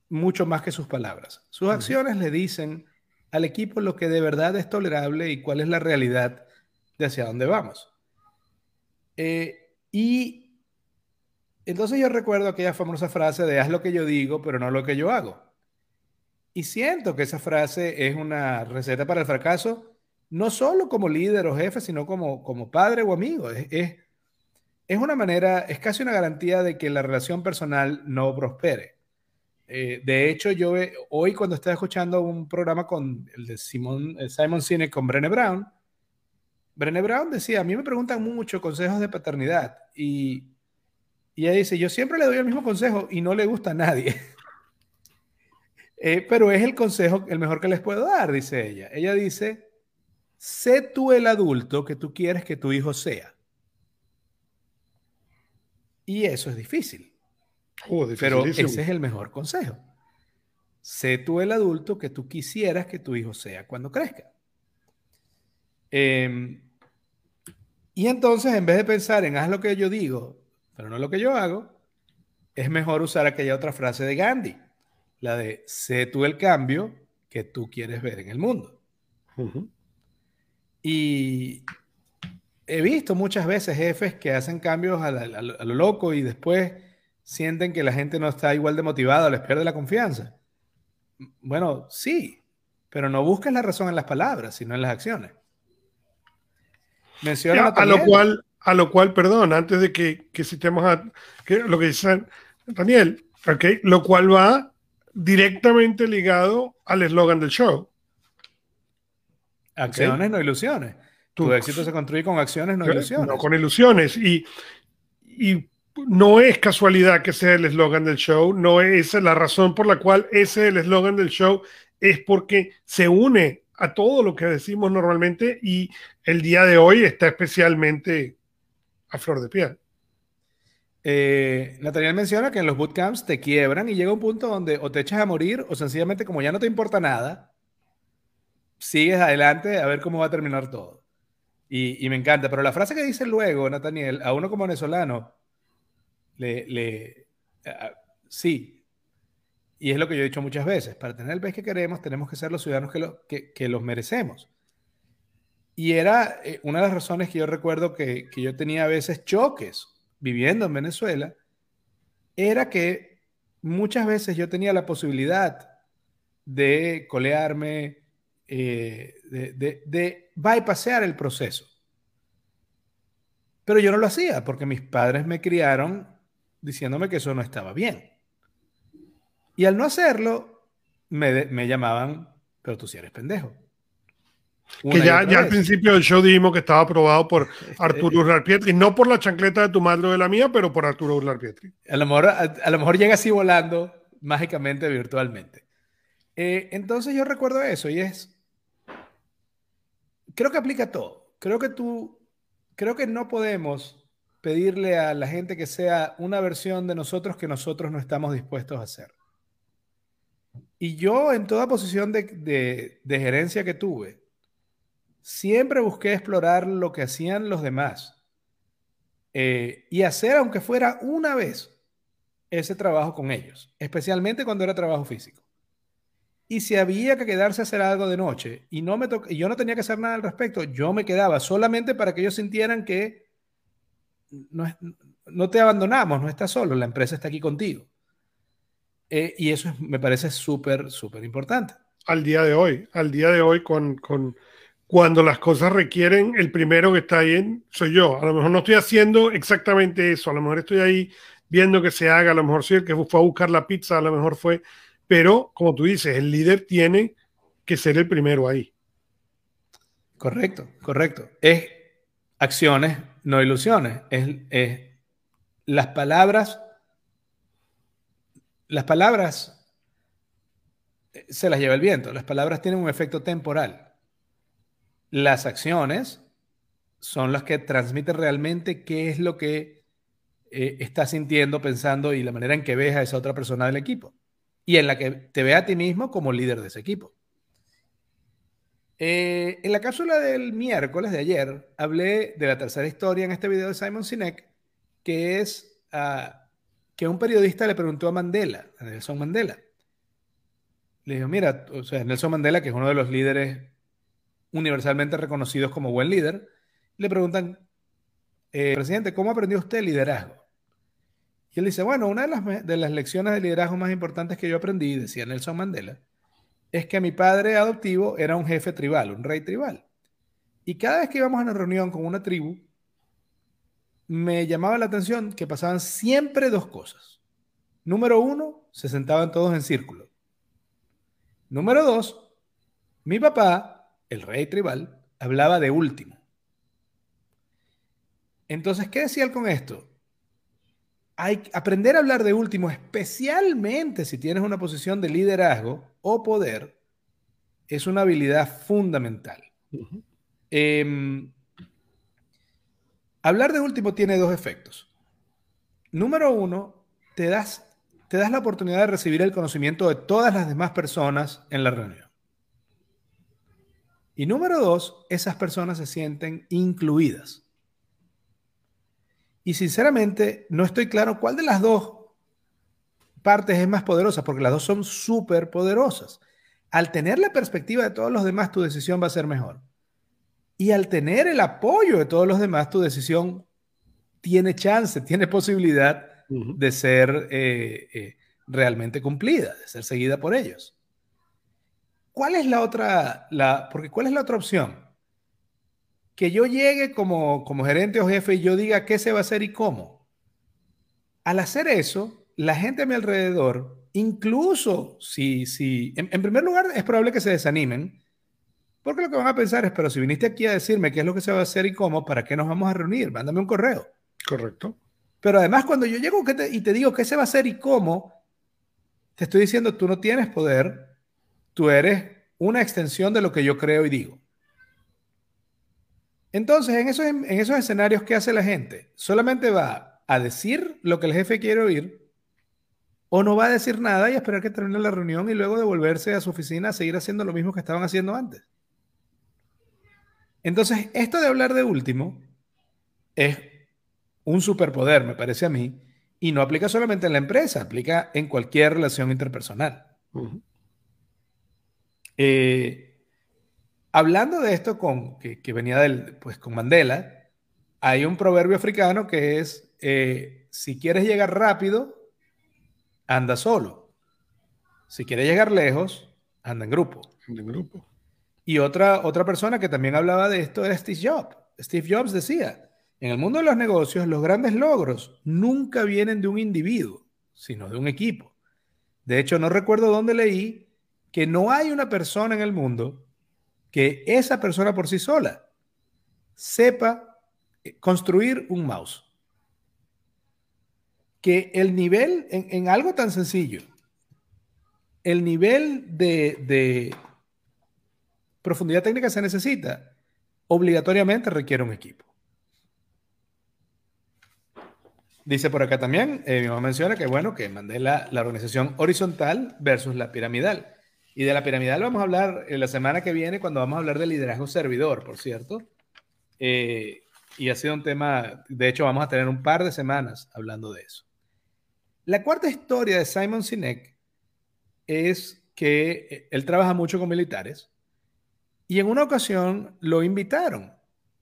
mucho más que sus palabras. Sus acciones le dicen al equipo lo que de verdad es tolerable y cuál es la realidad de hacia dónde vamos. Eh, y entonces yo recuerdo aquella famosa frase de haz lo que yo digo, pero no lo que yo hago. Y siento que esa frase es una receta para el fracaso, no solo como líder o jefe, sino como, como padre o amigo. Es, es, una manera, es casi una garantía de que la relación personal no prospere. Eh, de hecho, yo hoy cuando estaba escuchando un programa con el de Simon, eh, Simon Sinek con Brené Brown, Brené Brown decía, a mí me preguntan mucho consejos de paternidad y, ella dice, yo siempre le doy el mismo consejo y no le gusta a nadie. [laughs] Eh, pero es el consejo el mejor que les puedo dar, dice ella. Ella dice, sé tú el adulto que tú quieres que tu hijo sea. Y eso es difícil. Oh, Pero ese es el mejor consejo. Sé tú el adulto que tú quisieras que tu hijo sea cuando crezca. Em, y entonces, en vez de pensar en haz lo que yo digo, pero no lo que yo hago, es mejor usar aquella otra frase de Gandhi, la de sé tú el cambio que tú quieres ver en el mundo. Y he visto muchas veces jefes que hacen cambios a, lo loco y después sienten que la gente no está igual de motivada, les pierde la confianza. Bueno, sí, pero no busques la razón en las palabras, sino en las acciones. Menciona a lo cual, a lo cual, perdón, antes de que, que citemos a lo que dice Daniel, okay, lo cual va directamente ligado al eslogan del show. Acciones, no ilusiones. Tu, éxito se construye con acciones, no ilusiones. No con ilusiones. Y, y no es casualidad que sea el eslogan del show, no es la razón por la cual ese es el eslogan del show, es porque se une a todo lo que decimos normalmente y el día de hoy está especialmente a flor de piel. Eh, Nathaniel menciona que en los bootcamps te quiebran y llega un punto donde o te echas a morir o sencillamente como ya no te importa nada, sigues adelante a ver cómo va a terminar todo. Y, me encanta, pero la frase que dice luego Nathaniel, a uno como venezolano, le, sí, y es lo que yo he dicho muchas veces, para tener el país que queremos tenemos que ser los ciudadanos que, lo, que, los merecemos. Y era eh, una de las razones que yo recuerdo que, que yo tenía a veces choques viviendo en Venezuela, era que muchas veces yo tenía la posibilidad de colearme, eh, de, de, bypassear el proceso. Pero yo no lo hacía porque mis padres me criaron diciéndome que eso no estaba bien. Y al no hacerlo, me, me llamaban, pero tú sí eres pendejo que ya, ya al principio del show dijimos que estaba aprobado por [laughs] Arturo Urlar Pietri, no por la chancleta de tu madre o de la mía, pero por Arturo Urlar Pietri. A lo mejor, a, lo mejor llega así volando mágicamente, virtualmente. Eh, entonces yo recuerdo eso y es, creo que aplica todo. Creo que tú, creo que no podemos pedirle a la gente que sea una versión de nosotros que nosotros no estamos dispuestos a hacer. Y yo en toda posición de, de, de gerencia que tuve, siempre busqué explorar lo que hacían los demás eh, y hacer, aunque fuera una vez, ese trabajo con ellos, especialmente cuando era trabajo físico. Y si había que quedarse a hacer algo de noche y, no me y yo no tenía que hacer nada al respecto, yo me quedaba solamente para que ellos sintieran que no, no te abandonamos, no estás solo, la empresa está aquí contigo. Eh, y eso me parece súper, súper importante. Al día de hoy, al día de hoy con, con cuando las cosas requieren, el primero que está ahí soy yo. A lo mejor no estoy haciendo exactamente eso, a lo mejor estoy ahí viendo que se haga, a lo mejor sí el que fue a buscar la pizza, a lo mejor fue, pero como tú dices, el líder tiene que ser el primero ahí. Correcto, correcto. Es acciones, no ilusiones. Es, las palabras, las palabras se las lleva el viento. Las palabras tienen un efecto temporal. Las acciones son las que transmiten realmente qué es lo que eh, estás sintiendo, pensando y la manera en que ves a esa otra persona del equipo. Y en la que te ve a ti mismo como líder de ese equipo. Eh, en la cápsula del miércoles de ayer, hablé de la tercera historia en este video de Simon Sinek, que es ah, que un periodista le preguntó a Mandela, a Nelson Mandela. Le dijo, mira, o sea, Nelson Mandela, que es uno de los líderes universalmente reconocidos como buen líder, le preguntan, eh, presidente, ¿cómo aprendió usted liderazgo? Y él dice, bueno, una de las, de las lecciones de liderazgo más importantes que yo aprendí, decía Nelson Mandela, es que mi padre adoptivo era un jefe tribal, un rey tribal. Y cada vez que íbamos a una reunión con una tribu, me llamaba la atención que pasaban siempre dos cosas. Número uno, se sentaban todos en círculo. Número dos, mi papá el rey tribal, hablaba de último. Entonces, ¿qué decía él con esto? Hay aprender a hablar de último, especialmente si tienes una posición de liderazgo o poder, es una habilidad fundamental. Em, hablar de último tiene dos efectos. número uno, te das, te das la oportunidad de recibir el conocimiento de todas las demás personas en la reunión. Y número dos, esas personas se sienten incluidas. Y sinceramente, no estoy claro cuál de las dos partes es más poderosa, porque las dos son súper poderosas. Al tener la perspectiva de todos los demás, tu decisión va a ser mejor. Y al tener el apoyo de todos los demás, tu decisión tiene chance, [laughs] tiene posibilidad de ser eh, eh, realmente cumplida, de ser seguida por ellos. ¿Cuál es la otra, la, porque cuál es la otra opción? Que yo llegue como, como gerente o jefe y yo diga qué se va a hacer y cómo. Al hacer eso, la gente a mi alrededor, incluso si, si en, primer lugar es probable que se desanimen, porque lo que van a pensar es, pero si viniste aquí a decirme qué es lo que se va a hacer y cómo, ¿para qué nos vamos a reunir? Mándame un correo. Correcto. Pero además cuando yo llego y te digo qué se va a hacer y cómo, te estoy diciendo, tú no tienes poder, Tú eres una extensión de lo que yo creo y digo. Entonces, en esos, en esos escenarios, ¿qué hace la gente? ¿Solamente va a decir lo que el jefe quiere oír? ¿O no va a decir nada y esperar que termine la reunión y luego devolverse a su oficina a seguir haciendo lo mismo que estaban haciendo antes? Entonces, esto de hablar de último es un superpoder, me parece a mí, y no aplica solamente en la empresa, aplica en cualquier relación interpersonal. Eh, hablando de esto con, que, venía del, pues, con Mandela, hay un proverbio africano que es, eh, si quieres llegar rápido, anda solo. Si quieres llegar lejos, anda en grupo. en grupo. Y otra, otra persona que también hablaba de esto era Steve Jobs. Steve Jobs decía, en el mundo de los negocios, los grandes logros nunca vienen de un individuo, sino de un equipo. De hecho, no recuerdo dónde leí que no hay una persona en el mundo que esa persona por sí sola sepa construir un mouse. Que el nivel, en, algo tan sencillo, el nivel de, de profundidad técnica se necesita, obligatoriamente requiere un equipo. Dice por acá también, eh, mi mamá menciona que bueno, que mandé la, la organización horizontal versus la piramidal. Y de la piramidal vamos a hablar en la semana que viene cuando vamos a hablar de liderazgo servidor, por cierto. Eh, y ha sido un tema, de hecho vamos a tener un par de semanas hablando de eso. La cuarta historia de Simon Sinek es que eh, él trabaja mucho con militares y en una ocasión lo invitaron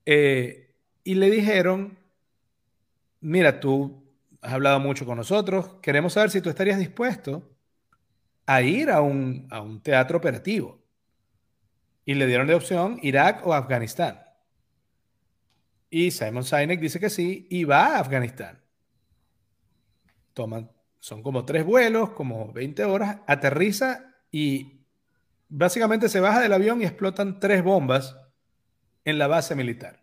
eh, y le dijeron, mira, tú has hablado mucho con nosotros, queremos saber si tú estarías dispuesto a ir a un, teatro operativo. Y le dieron de opción Irak o Afganistán. Y Simon Sinek dice que sí y va a Afganistán. Toman, son como tres vuelos, como 20 horas, aterriza y básicamente se baja del avión y explotan tres bombas en la base militar,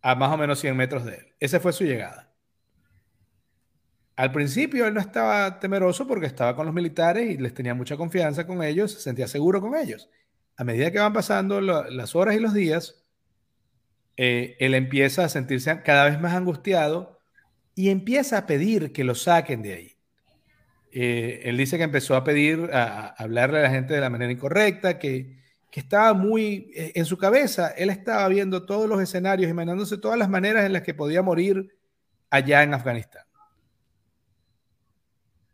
a más o menos 100 metros de él. Esa fue su llegada. Al principio él no estaba temeroso porque estaba con los militares y les tenía mucha confianza con ellos, se sentía seguro con ellos. A medida que van pasando las horas y los días, eh, él empieza a sentirse cada vez más angustiado y empieza a pedir que lo saquen de ahí. Eh, él dice que empezó a pedir, a, hablarle a la gente de la manera incorrecta, que, que estaba muy eh, en su cabeza, él estaba viendo todos los escenarios, imaginándose todas las maneras en las que podía morir allá en Afganistán.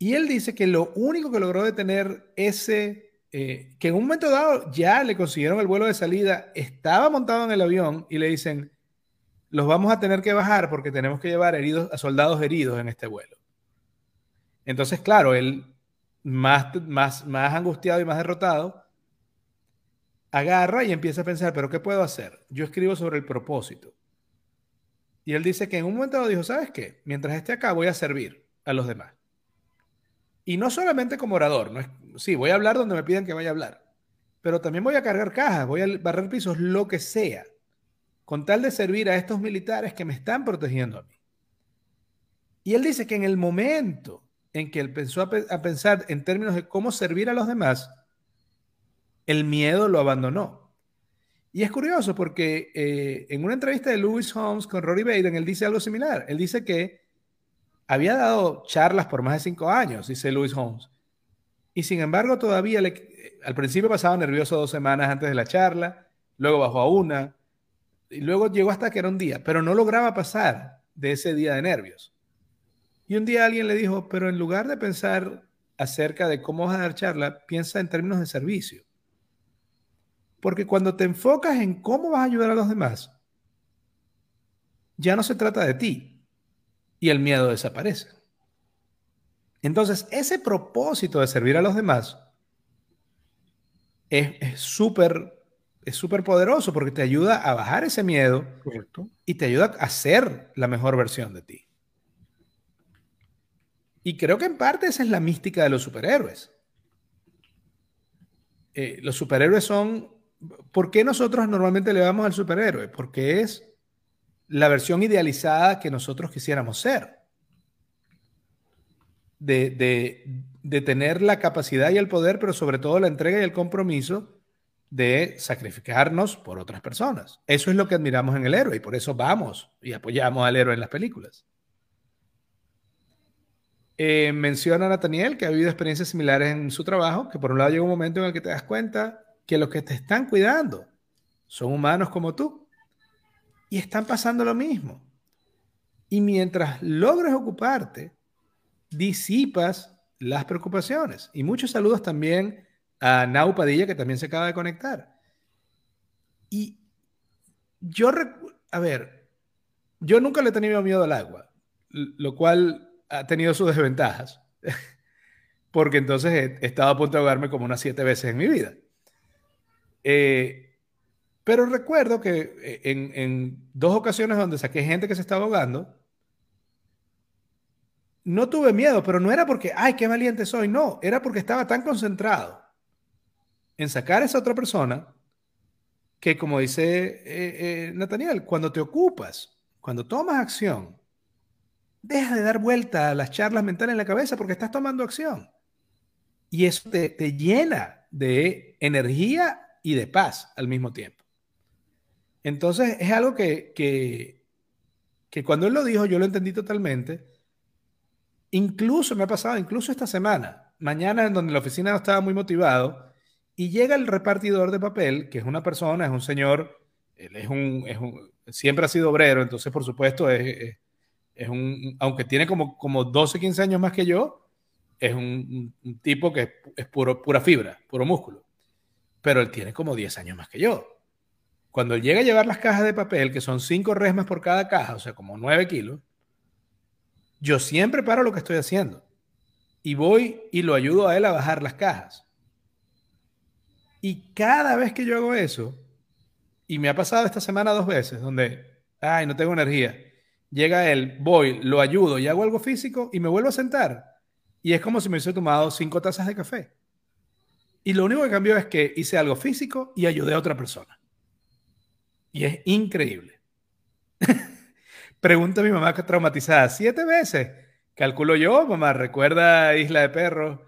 Y él dice que lo único que logró detener ese, eh, que en un momento dado ya le consiguieron el vuelo de salida, estaba montado en el avión y le dicen, los vamos a tener que bajar porque tenemos que llevar heridos, a soldados heridos en este vuelo. Entonces, claro, él más, más, más angustiado y más derrotado, agarra y empieza a pensar, pero ¿qué puedo hacer? Yo escribo sobre el propósito. Y él dice que en un momento dado dijo, ¿sabes qué? Mientras esté acá voy a servir a los demás. Y no solamente como orador, no es, sí, voy a hablar donde me piden que vaya a hablar, pero también voy a cargar cajas, voy a barrer pisos, lo que sea, con tal de servir a estos militares que me están protegiendo a mí. Y él dice que en el momento en que él pensó a, pensar en términos de cómo servir a los demás, el miedo lo abandonó. Y es curioso porque eh, en una entrevista de Lewis Holmes con Rory Baden, él dice algo similar. Él dice que había dado charlas por más de cinco años, dice Louis Holmes. Y sin embargo, todavía le, al principio pasaba nervioso dos semanas antes de la charla, luego bajó a una, y luego llegó hasta que era un día, pero no lograba pasar de ese día de nervios. Y un día alguien le dijo, pero en lugar de pensar acerca de cómo vas a dar charla, piensa en términos de servicio. Porque cuando te enfocas en cómo vas a ayudar a los demás, ya no se trata de ti y el miedo desaparece. Entonces, ese propósito de servir a los demás es súper es súper poderoso porque te ayuda a bajar ese miedo y te ayuda a ser la mejor versión de ti. Y creo que en parte esa es la mística de los superhéroes. Eh, los superhéroes son... ¿Por qué nosotros normalmente le damos al superhéroe? Porque es la versión idealizada que nosotros quisiéramos ser. De, de, tener la capacidad y el poder, pero sobre todo la entrega y el compromiso de sacrificarnos por otras personas. Eso es lo que admiramos en el héroe y por eso vamos y apoyamos al héroe en las películas. Eh, menciona a Nathaniel que ha habido experiencias similares en su trabajo, que por un lado llega un momento en el que te das cuenta que los que te están cuidando son humanos como tú y están pasando lo mismo. Y mientras logres ocuparte, disipas las preocupaciones. Y muchos saludos también a Nau Padilla, que también se acaba de conectar. Y yo, a ver, yo nunca le he tenido miedo al agua, lo cual ha tenido sus desventajas, [laughs] porque entonces he, estado a punto de ahogarme como unas siete veces en mi vida. Eh, pero recuerdo que eh, en, dos ocasiones donde saqué gente que se estaba ahogando, no tuve miedo, pero no era porque, ay, qué valiente soy, no, era porque estaba tan concentrado en sacar a esa otra persona que, como dice eh, Nathaniel, cuando te ocupas, cuando tomas acción, Deja de dar vuelta a las charlas mentales en la cabeza porque estás tomando acción. Y eso te, llena de energía y de paz al mismo tiempo. Entonces es algo que, que, cuando él lo dijo yo lo entendí totalmente. Incluso me ha pasado, incluso esta semana, mañana en donde la oficina estaba muy motivado, y llega el repartidor de papel, que es una persona, es un señor, es un, es un siempre ha sido obrero, entonces por supuesto es, es un, aunque tiene como, como 12, 15 años más que yo, es un, tipo que es, puro, pura fibra, puro músculo. Pero él tiene como 10 años más que yo. Cuando llega a llevar las cajas de papel, que son 5 resmas por cada caja, o sea, como 9 kilos, yo siempre paro lo que estoy haciendo. Y voy y lo ayudo a él a bajar las cajas. Y cada vez que yo hago eso, y me ha pasado esta semana dos veces, donde, ay, no tengo energía, llega él, voy, lo ayudo y hago algo físico y me vuelvo a sentar. Y es como si me hubiese tomado cinco tazas de café. Y lo único que cambió es que hice algo físico y ayudé a otra persona. Y es increíble. [laughs] Pregunta a mi mamá que traumatizada, siete veces. Calculo yo, mamá, recuerda Isla de Perros.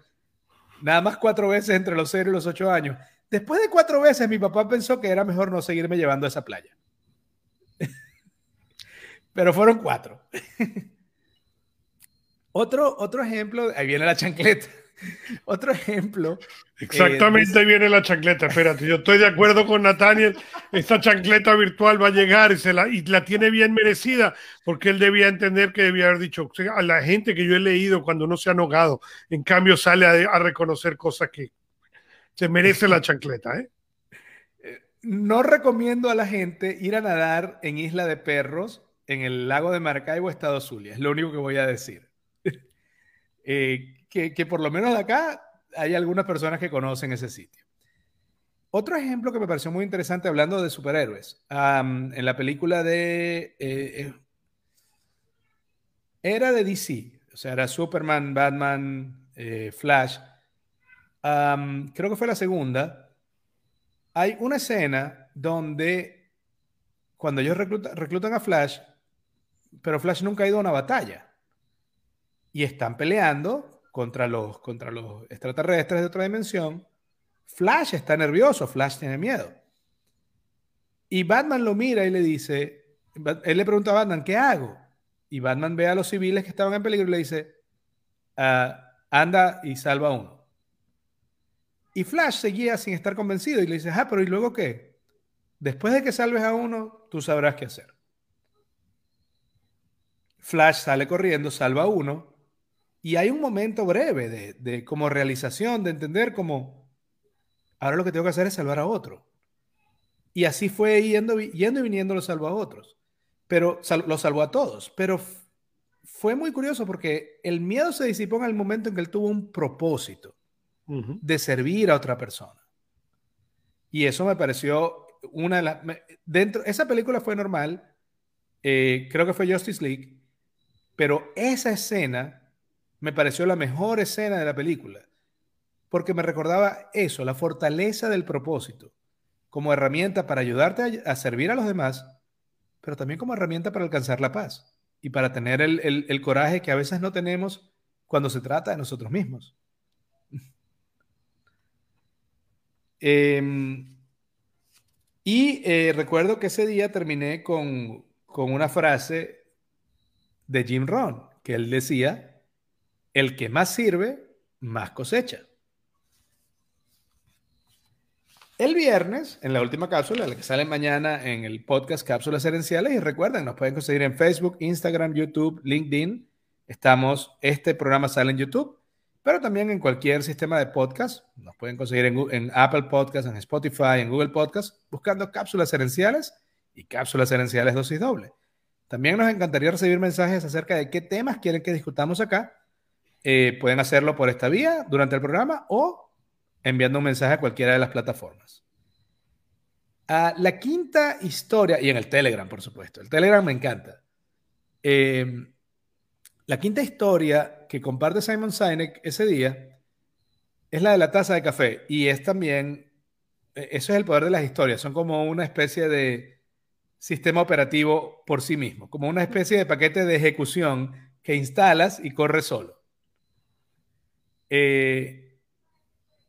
Nada más cuatro veces entre los cero y los ocho años. Después de cuatro veces, mi papá pensó que era mejor no seguirme llevando a esa playa. [laughs] Pero fueron cuatro. [laughs] otro, otro ejemplo, ahí viene la chancleta. [laughs] Otro ejemplo. Exactamente, ahí viene la chancleta. Espérate, yo estoy de acuerdo con Nathaniel. Esta chancleta virtual va a llegar y, se la, y la tiene bien merecida, porque él debía entender que debía haber dicho a la gente que yo he leído cuando no se han ahogado. En cambio, sale a, a reconocer cosas que se merece la chancleta. ¿eh? No recomiendo a la gente ir a nadar en Isla de Perros en el lago de Maracaibo, Estado Zulia. Es lo único que voy a decir. [laughs] Eh, que, por lo menos de acá hay algunas personas que conocen ese sitio. Otro ejemplo que me pareció muy interesante hablando de superhéroes. en la película de... Eh, eh, era de DC, o sea, era Superman, Batman, Flash. creo que fue la segunda. Hay una escena donde cuando ellos reclutan a Flash, pero Flash nunca ha ido a una batalla. Y están peleando contra los, contra los extraterrestres de otra dimensión. Flash está nervioso, Flash tiene miedo. Y Batman lo mira y le dice, él le pregunta a Batman, ¿qué hago? y Batman ve a los civiles que estaban en peligro y le dice, ah, anda y salva a uno. Y Flash seguía sin estar convencido y le dice, ah, pero ¿y luego qué? Después de que salves a uno, tú sabrás qué hacer. Flash sale corriendo, salva a uno, y hay un momento breve de, de como realización, de entender como, ahora lo que tengo que hacer es salvar a otro. Y así fue yendo, yendo y viniendo lo salvó a otros. Pero lo salvó a todos. Pero fue muy curioso porque el miedo se disipó en el momento en que él tuvo un propósito de servir a otra persona. Y eso me pareció una de las... Dentro, esa película fue normal, eh, creo que fue Justice League, pero esa escena me pareció la mejor escena de la película, porque me recordaba eso, la fortaleza del propósito como herramienta para ayudarte a, servir a los demás, pero también como herramienta para alcanzar la paz y para tener el, coraje que a veces no tenemos cuando se trata de nosotros mismos. [laughs] Em, y eh, recuerdo que ese día terminé con, con una frase de Jim Rohn, que él decía, el que más sirve, más cosecha. El viernes, en la última cápsula, la que sale mañana en el podcast Cápsulas Herenciales, y recuerden, nos pueden conseguir en Facebook, Instagram, YouTube, LinkedIn. Estamos, este programa sale en YouTube, pero también en cualquier sistema de podcast. Nos pueden conseguir en, Apple Podcast, en Spotify, en Google Podcast, buscando Cápsulas Herenciales y Cápsulas Herenciales dosis doble. También nos encantaría recibir mensajes acerca de qué temas quieren que discutamos acá. Eh, pueden hacerlo por esta vía durante el programa o enviando un mensaje a cualquiera de las plataformas. la quinta historia, y en el Telegram, por supuesto, el Telegram me encanta. Em, la quinta historia que comparte Simon Sinek ese día es la de la taza de café y es también, e, eso es el poder de las historias, son como una especie de sistema operativo por sí mismo, como una especie de paquete de ejecución que instalas y corre solo. Eh,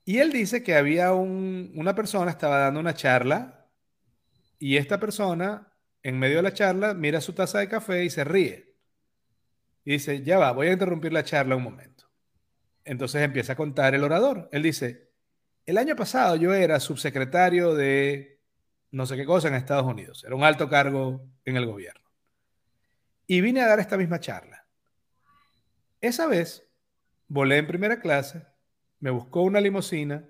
y él dice que había una persona, estaba dando una charla, y esta persona, en medio de la charla, mira su taza de café y se ríe. Y dice, ya va, voy a interrumpir la charla un momento. Entonces empieza a contar el orador. Él dice, el año pasado yo era subsecretario de no sé qué cosa en Estados Unidos. Era un alto cargo en el gobierno. Y vine a dar esta misma charla. Esa vez volé en primera clase me buscó una limusina,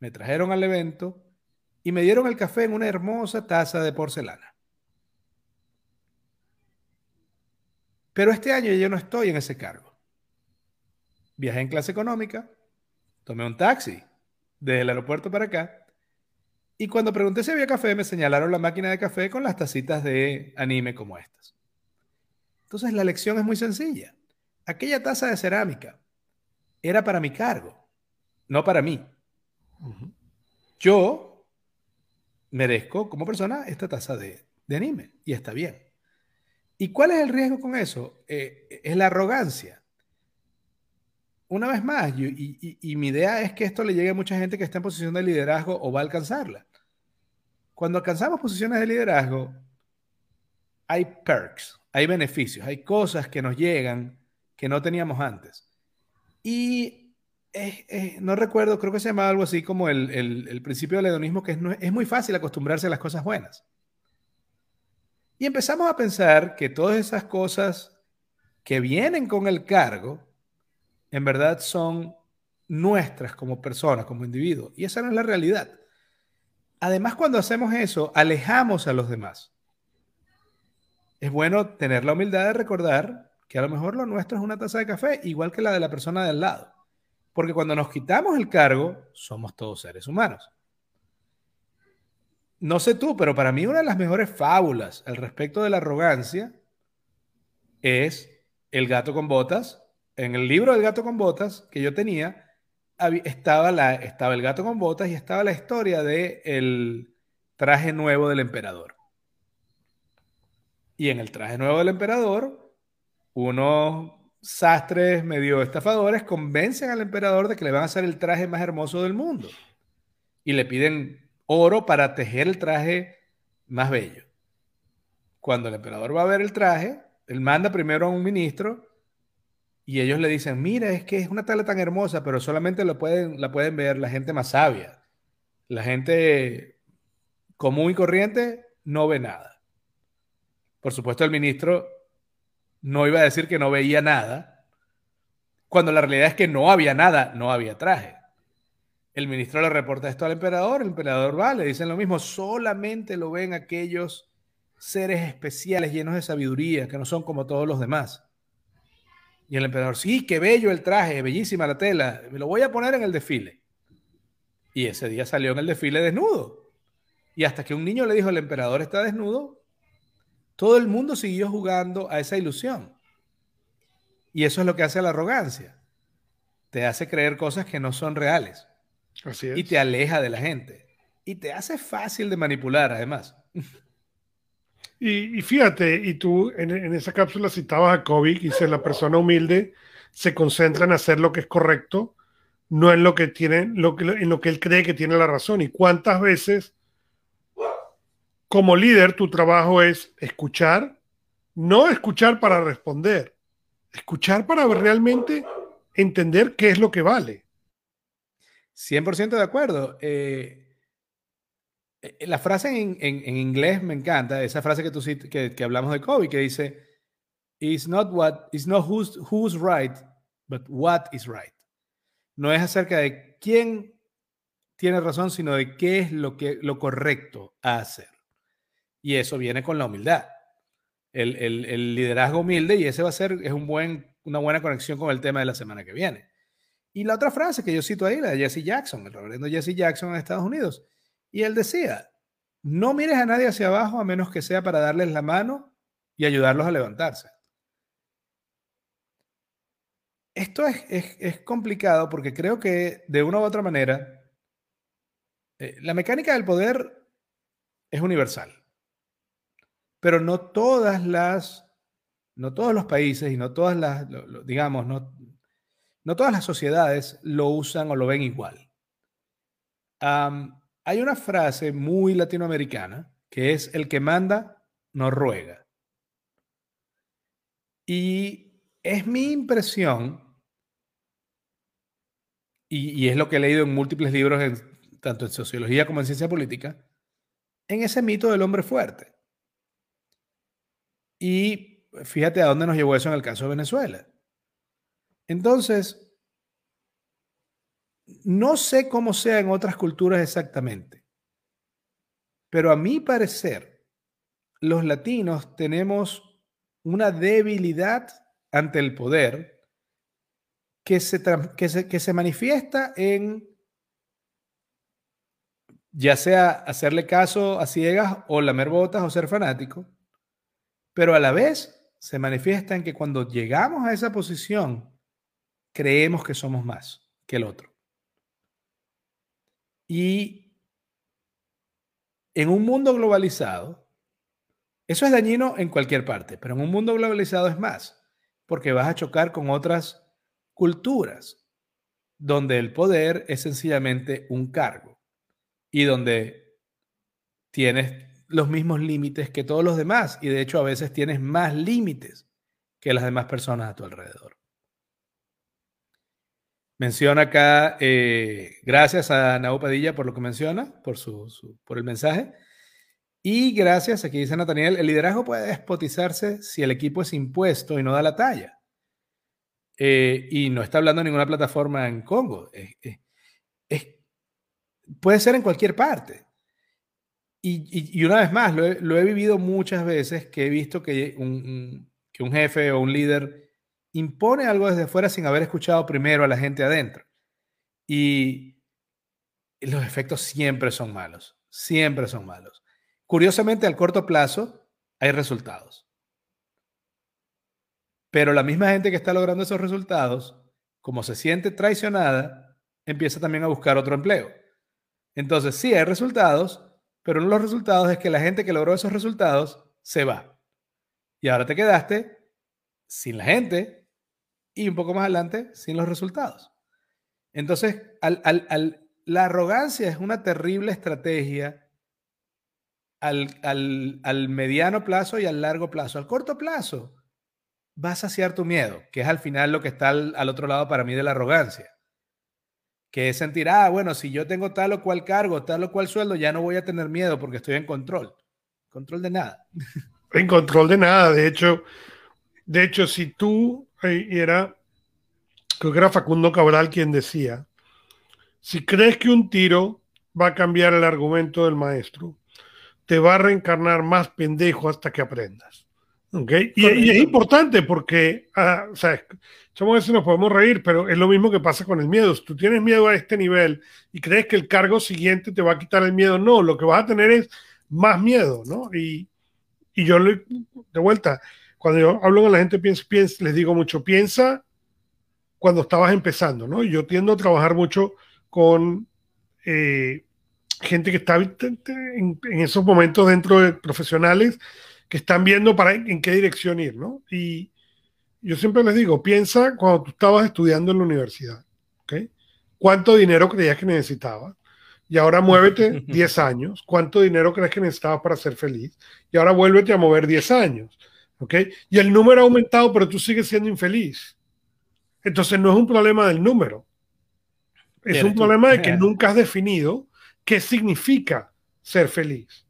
me trajeron al evento y me dieron el café en una hermosa taza de porcelana. Pero este año yo no estoy en ese cargo. Viajé en clase económica, tomé un taxi desde el aeropuerto para acá y cuando pregunté si había café me señalaron la máquina de café con las tacitas de anime como estas. Entonces la lección es muy sencilla. Aquella taza de cerámica era para mi cargo no para mí. Yo merezco como persona esta tasa de, anime y está bien. ¿Y cuál es el riesgo con eso? Eh, es la arrogancia. Una vez más, y, mi idea es que esto le llegue a mucha gente que está en posición de liderazgo o va a alcanzarla. Cuando alcanzamos posiciones de liderazgo, hay perks, hay beneficios, hay cosas que nos llegan que no teníamos antes. Y no recuerdo, creo que se llamaba algo así como el, principio del hedonismo, que es, es, muy fácil acostumbrarse a las cosas buenas. Y empezamos a pensar que todas esas cosas que vienen con el cargo, en verdad son nuestras como personas, como individuos. Y esa no es la realidad. Además, cuando hacemos eso, alejamos a los demás. Es bueno tener la humildad de recordar que a lo mejor lo nuestro es una taza de café, igual que la de la persona de al lado. Porque cuando nos quitamos el cargo, somos todos seres humanos. No sé tú, pero para mí una de las mejores fábulas al respecto de la arrogancia es El gato con botas. En el libro del gato con botas que yo tenía, estaba, la, estaba el gato con botas y estaba la historia del el traje nuevo del emperador. Y en el traje nuevo del emperador, uno sastres medio estafadores convencen al emperador de que le van a hacer el traje más hermoso del mundo y le piden oro para tejer el traje más bello. Cuando el emperador va a ver el traje, él manda primero a un ministro y ellos le dicen, mira, es que es una tela tan hermosa, pero solamente lo pueden, la pueden ver la gente más sabia. La gente común y corriente no ve nada. Por supuesto, el ministro no iba a decir que no veía nada, cuando la realidad es que no había nada, no había traje. El ministro le reporta esto al emperador, el emperador va, le dicen lo mismo, solamente lo ven aquellos seres especiales llenos de sabiduría, que no son como todos los demás. Y el emperador, sí, qué bello el traje, bellísima la tela, me lo voy a poner en el desfile. Y ese día salió en el desfile desnudo. Y hasta que un niño le dijo, el emperador está desnudo, todo el mundo siguió jugando a esa ilusión. Y eso es lo que hace la arrogancia. Te hace creer cosas que no son reales. Así es. Y te aleja de la gente. Y te hace fácil de manipular, además. Y, fíjate, y tú en, esa cápsula citabas a Kobe, y dice, la persona humilde se concentra en hacer lo que es correcto, no en lo que tiene, lo que, en lo que él cree que tiene la razón. ¿Y cuántas veces como líder tu trabajo es escuchar, no escuchar para responder, escuchar para realmente entender qué es lo que vale? 100% de acuerdo. Eh, eh, la frase en, inglés me encanta, esa frase que, tú, que, que hablamos de Kobe, que dice, It's not, what, it's not who's, who's right, but what is right. No es acerca de quién tiene razón, sino de qué es lo, que, lo correcto a hacer. Y eso viene con la humildad. El, el, liderazgo humilde, y ese va a ser es un buen, una buena conexión con el tema de la semana que viene. Y la otra frase que yo cito ahí, la de Jesse Jackson, el reverendo Jesse Jackson en Estados Unidos, y él decía, no mires a nadie hacia abajo a menos que sea para darles la mano y ayudarlos a levantarse. Esto es, complicado porque creo que de una u otra manera eh, la mecánica del poder es universal, pero no todas las, no todos los países y no todas las, digamos, no, no todas las sociedades lo usan o lo ven igual. Hay una frase muy latinoamericana que es el que manda no ruega. Y es mi impresión, y, es lo que he leído en múltiples libros, tanto en sociología como en ciencia política, en ese mito del hombre fuerte. Y fíjate a dónde nos llevó eso en el caso de Venezuela. Entonces, no sé cómo sea en otras culturas exactamente, pero a mi parecer, los latinos tenemos una debilidad ante el poder que se, que se, manifiesta en ya sea hacerle caso a ciegas o lamer botas o ser fanático, pero a la vez se manifiesta en que cuando llegamos a esa posición, creemos que somos más que el otro. Y en un mundo globalizado, eso es dañino en cualquier parte, pero en un mundo globalizado es más, porque vas a chocar con otras culturas, donde el poder es sencillamente un cargo y donde tienes los mismos límites que todos los demás y de hecho a veces tienes más límites que las demás personas a tu alrededor. Menciona acá, eh, gracias a Nau Padilla por lo que menciona, por, su, por el mensaje. Y gracias, aquí dice Nathaniel, el liderazgo puede despotizarse si el equipo es impuesto y no da la talla. Eh, y no está hablando de ninguna plataforma en Congo. puede ser en cualquier parte. Y, una vez más, lo he, vivido muchas veces que he visto que un, que un jefe o un líder impone algo desde fuera sin haber escuchado primero a la gente adentro. Y los efectos siempre son malos, siempre son malos. Curiosamente, al corto plazo hay resultados. Pero la misma gente que está logrando esos resultados, como se siente traicionada, empieza también a buscar otro empleo. Entonces, sí hay resultados, pero uno de los resultados es que la gente que logró esos resultados se va. Y ahora te quedaste sin la gente y un poco más adelante sin los resultados. Entonces, la arrogancia es una terrible estrategia al, mediano plazo y al largo plazo. Al corto plazo, va a saciar tu miedo, que es al final lo que está al, otro lado para mí de la arrogancia. Que es sentir, ah, bueno, si yo tengo tal o cual cargo, tal o cual sueldo, ya no voy a tener miedo porque estoy en control. Control de nada. [laughs] En control de nada. De hecho, de hecho, si tú eh, era, creo que era Facundo Cabral quien decía, si crees que un tiro va a cambiar el argumento del maestro, te va a reencarnar más pendejo hasta que aprendas. ¿Okay? Y, es importante porque, uh, o sea, veces nos podemos reír, pero es lo mismo que pasa con el miedo. Si tú tienes miedo a este nivel y crees que el cargo siguiente te va a quitar el miedo, no, lo que vas a tener es más miedo, ¿no? Y, y yo, de vuelta, cuando yo hablo con la gente, piensa, piensa, les digo mucho, piensa cuando estabas empezando, ¿no? Yo tiendo a trabajar mucho con eh, gente que está en, esos momentos dentro de profesionales que están viendo para en qué dirección ir, ¿no? Y yo siempre les digo, piensa cuando tú estabas estudiando en la universidad, ¿ok? ¿Cuánto dinero creías que necesitabas? Y ahora muévete [laughs] 10 años. ¿Cuánto dinero crees que necesitabas para ser feliz? Y ahora vuélvete a mover 10 años, ¿ok? Y el número ha aumentado, pero tú sigues siendo infeliz. Entonces no es un problema del número. Es un problema de que [laughs] nunca has definido qué significa ser feliz.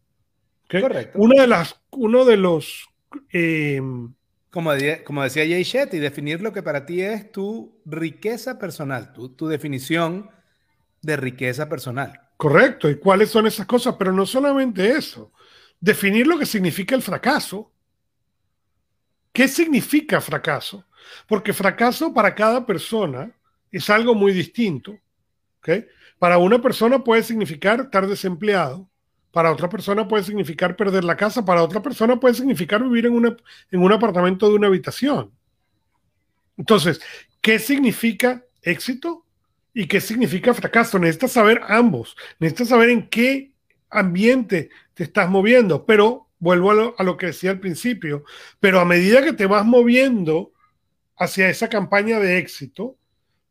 Correcto. Una de las, uno de los... Eh, como, como, decía Jay Shetty, definir lo que para ti es tu riqueza personal, tu, tu definición de riqueza personal. Correcto. ¿Y cuáles son esas cosas? Pero no solamente eso. Definir lo que significa el fracaso. ¿Qué significa fracaso? Porque fracaso para cada persona es algo muy distinto. Para una persona puede significar estar desempleado, para otra persona puede significar perder la casa, para otra persona puede significar vivir en, una, en un apartamento de una habitación. Entonces, ¿qué significa éxito y qué significa fracaso? Necesitas saber ambos, necesitas saber en qué ambiente te estás moviendo, pero vuelvo a lo, que decía al principio, pero a medida que te vas moviendo hacia esa campaña de éxito,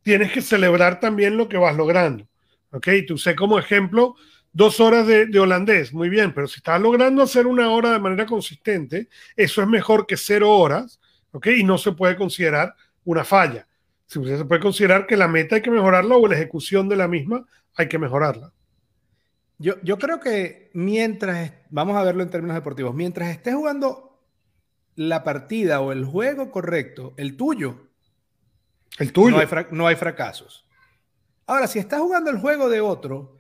tienes que celebrar también lo que vas logrando. ¿Ok? Tú sé como ejemplo dos horas de, holandés, muy bien, pero si estás logrando hacer una hora de manera consistente, eso es mejor que cero horas, ¿ok? Y no se puede considerar una falla. Se puede considerar que la meta hay que mejorarla o la ejecución de la misma hay que mejorarla. Yo, yo creo que mientras, vamos a verlo en términos deportivos, mientras estés jugando la partida o el juego correcto, el tuyo, el tuyo. No hay, fracasos. Ahora, si estás jugando el juego de otro,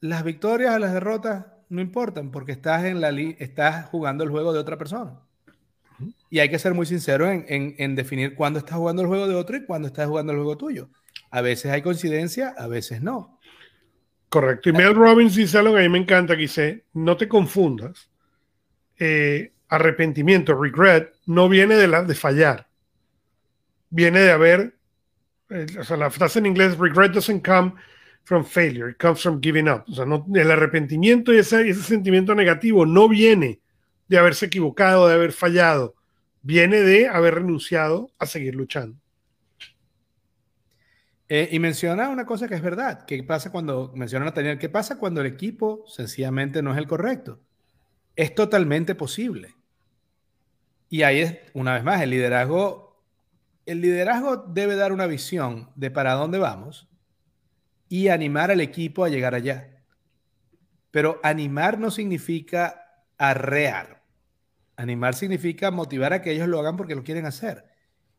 las victorias o las derrotas no importan porque estás, en la estás jugando el juego de otra persona. Y hay que ser muy sincero en, definir cuándo estás jugando el juego de otro y cuándo estás jugando el juego tuyo. A veces hay coincidencia, a veces no. Correcto. Y Mel Robbins dice algo que a mí me encanta, que dice, no te confundas. Eh, arrepentimiento, regret, no viene de, la, de fallar viene de haber, eh, o sea, la frase en inglés, regret doesn't come from failure, it comes from giving up. O sea, no, el arrepentimiento y ese, ese sentimiento negativo no viene de haberse equivocado, de haber fallado, viene de haber renunciado a seguir luchando. Eh, y menciona una cosa que es verdad, ¿qué pasa cuando, menciona Nathaniel, qué pasa cuando el equipo sencillamente no es el correcto? Es totalmente posible. Y ahí es, una vez más, el liderazgo el liderazgo debe dar una visión de para dónde vamos y animar al equipo a llegar allá. Pero animar no significa arrear. Animar significa motivar a que ellos lo hagan porque lo quieren hacer.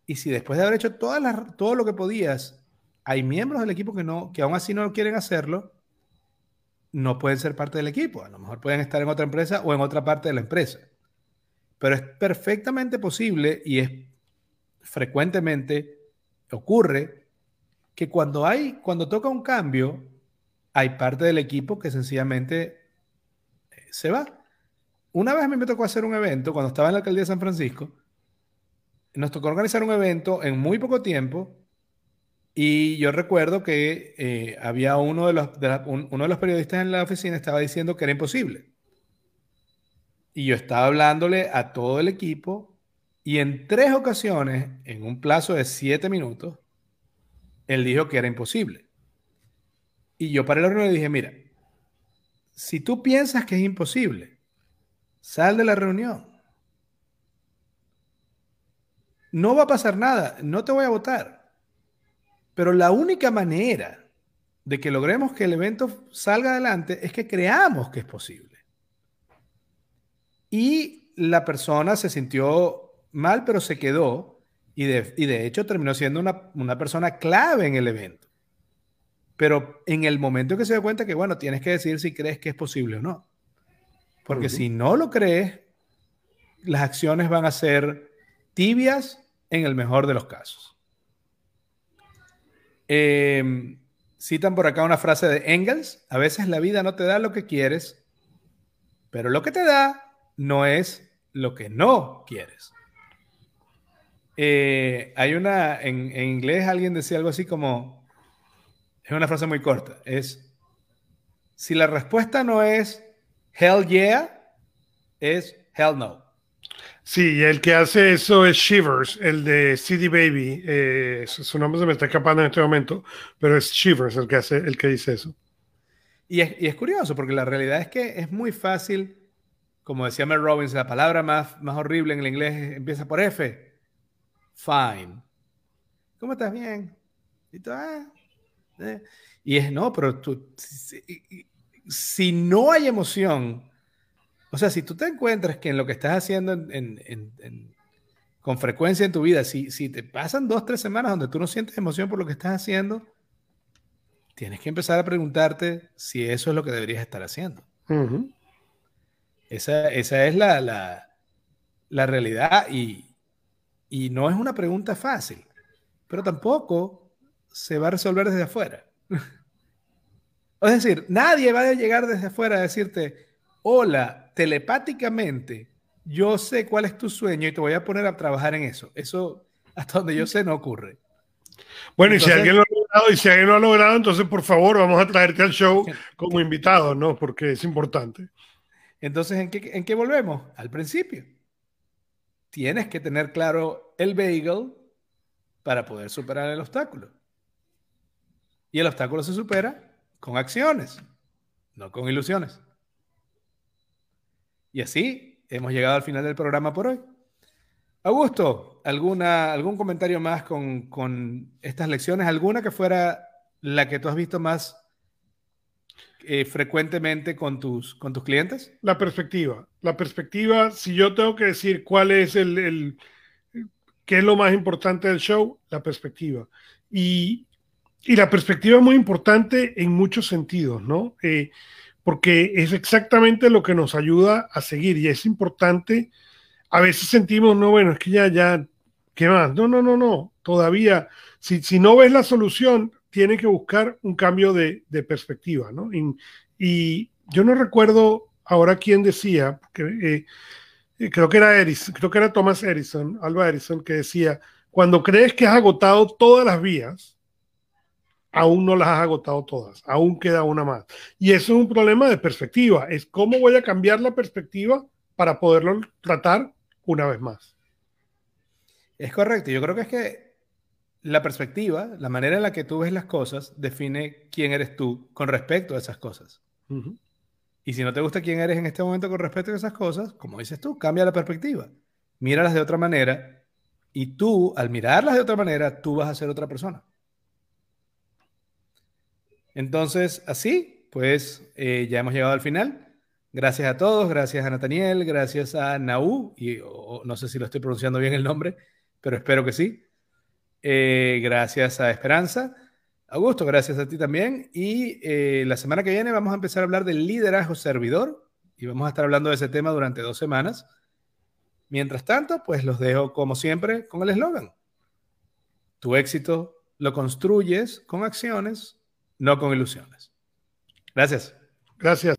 Y si después de haber hecho todo lo que podías, hay miembros del equipo que, no, que aún así no quieren hacerlo, no pueden ser parte del equipo. A lo mejor pueden estar en otra empresa o en otra parte de la empresa. Pero es perfectamente posible y es frecuentemente ocurre que cuando hay, cuando toca un cambio, hay parte del equipo que sencillamente eh, se va. Una vez a mí me tocó hacer un evento cuando estaba en la alcaldía de San Francisco. Nos tocó organizar un evento en muy poco tiempo y yo recuerdo que eh, había uno de, los, uno de los periodistas en la oficina estaba diciendo que era imposible. Y yo estaba hablándole a todo el equipo y en tres ocasiones, en un plazo de siete minutos, él dijo que era imposible. Y yo para el reunión le dije, mira, si tú piensas que es imposible, sal de la reunión. no va a pasar nada, no te voy a votar. Pero la única manera de que logremos que el evento salga adelante es que creamos que es posible. Y la persona se sintió mal, pero se quedó y de, hecho terminó siendo una, una, persona clave en el evento. Pero en el momento que se da cuenta que, bueno, tienes que decir si crees que es posible o no. Porque si no lo crees, las acciones van a ser tibias en el mejor de los casos. Em, citan por acá una frase de Engels, a veces la vida no te da lo que quieres, pero lo que te da no es lo que no quieres. Eh, hay una, en, en, inglés alguien decía algo así como, es una frase muy corta, es, si la respuesta no es hell yeah, es hell no. Sí, el que hace eso es Shivers, el de CD Baby. Eh, su nombre se me está escapando en este momento, pero es Shivers el que hace, el que dice eso. Y es, y es curioso, porque la realidad es que es muy fácil, como decía Mel Robbins, la palabra más, más horrible en el inglés empieza por F. Fine. ¿Cómo estás? Bien. Y tú, ah, eh". Y es, no, pero tú, si, si no hay emoción, o sea, si tú te encuentras que en lo que estás haciendo con frecuencia en tu vida, si, si te pasan dos, tres semanas donde tú no sientes emoción por lo que estás haciendo, tienes que empezar a preguntarte si eso es lo que deberías estar haciendo. esa, es la, la, realidad y, y, no es una pregunta fácil, pero tampoco se va a resolver desde afuera. [laughs] es decir, nadie va a llegar desde afuera a decirte, hola, telepáticamente, yo sé cuál es tu sueño y te voy a poner a trabajar en eso. Eso, hasta donde yo sé, no ocurre. Bueno, y si alguien lo ha logrado, y si alguien lo ha logrado, entonces por favor vamos a traerte al show [laughs] como invitado, ¿no? Porque es importante. Entonces, ¿en qué, ¿en qué volvemos? Al principio. Tienes que tener claro el bagel para poder superar el obstáculo. Y el obstáculo se supera con acciones, no con ilusiones. Y así hemos llegado al final del programa por hoy. Augusto, ¿alguna, ¿algún comentario más con, estas lecciones? ¿Alguna que fuera la que tú has visto más eh, frecuentemente con tus, con tus clientes? La perspectiva. La perspectiva, si yo tengo que decir cuál es el, el qué es lo más importante del show, la perspectiva. Y, y la perspectiva es muy importante en muchos sentidos, ¿no? Eh, porque es exactamente lo que nos ayuda a seguir y es importante. A veces sentimos, no, bueno, es que ya, ya, ¿qué más? No, no, no, no, todavía, si, si no ves la solución, tiene que buscar un cambio de, perspectiva, ¿no? Y, yo no recuerdo ahora quién decía, eh, creo que era creo que era Thomas Edison, Alba Edison, que decía, cuando crees que has agotado todas las vías, aún no las has agotado todas, aún queda una más. Y eso es un problema de perspectiva, es cómo voy a cambiar la perspectiva para poderlo tratar una vez más. Es correcto, yo creo que es que la perspectiva, la manera en la que tú ves las cosas, define quién eres tú con respecto a esas cosas. Y si no te gusta quién eres en este momento con respecto a esas cosas, como dices tú, cambia la perspectiva, míralas de otra manera y tú, al mirarlas de otra manera, tú vas a ser otra persona. Entonces, así, pues eh, ya hemos llegado al final. Gracias a todos, gracias a Nathaniel, gracias a Naú, y no sé si lo estoy pronunciando bien el nombre, pero espero que sí. Eh, gracias a Esperanza. Augusto, gracias a ti también. Y eh, la semana que viene vamos a empezar a hablar del liderazgo servidor y vamos a estar hablando de ese tema durante dos semanas. Mientras tanto, pues los dejo como siempre con el eslogan. Tu éxito lo construyes con acciones no con ilusiones. Gracias. Gracias.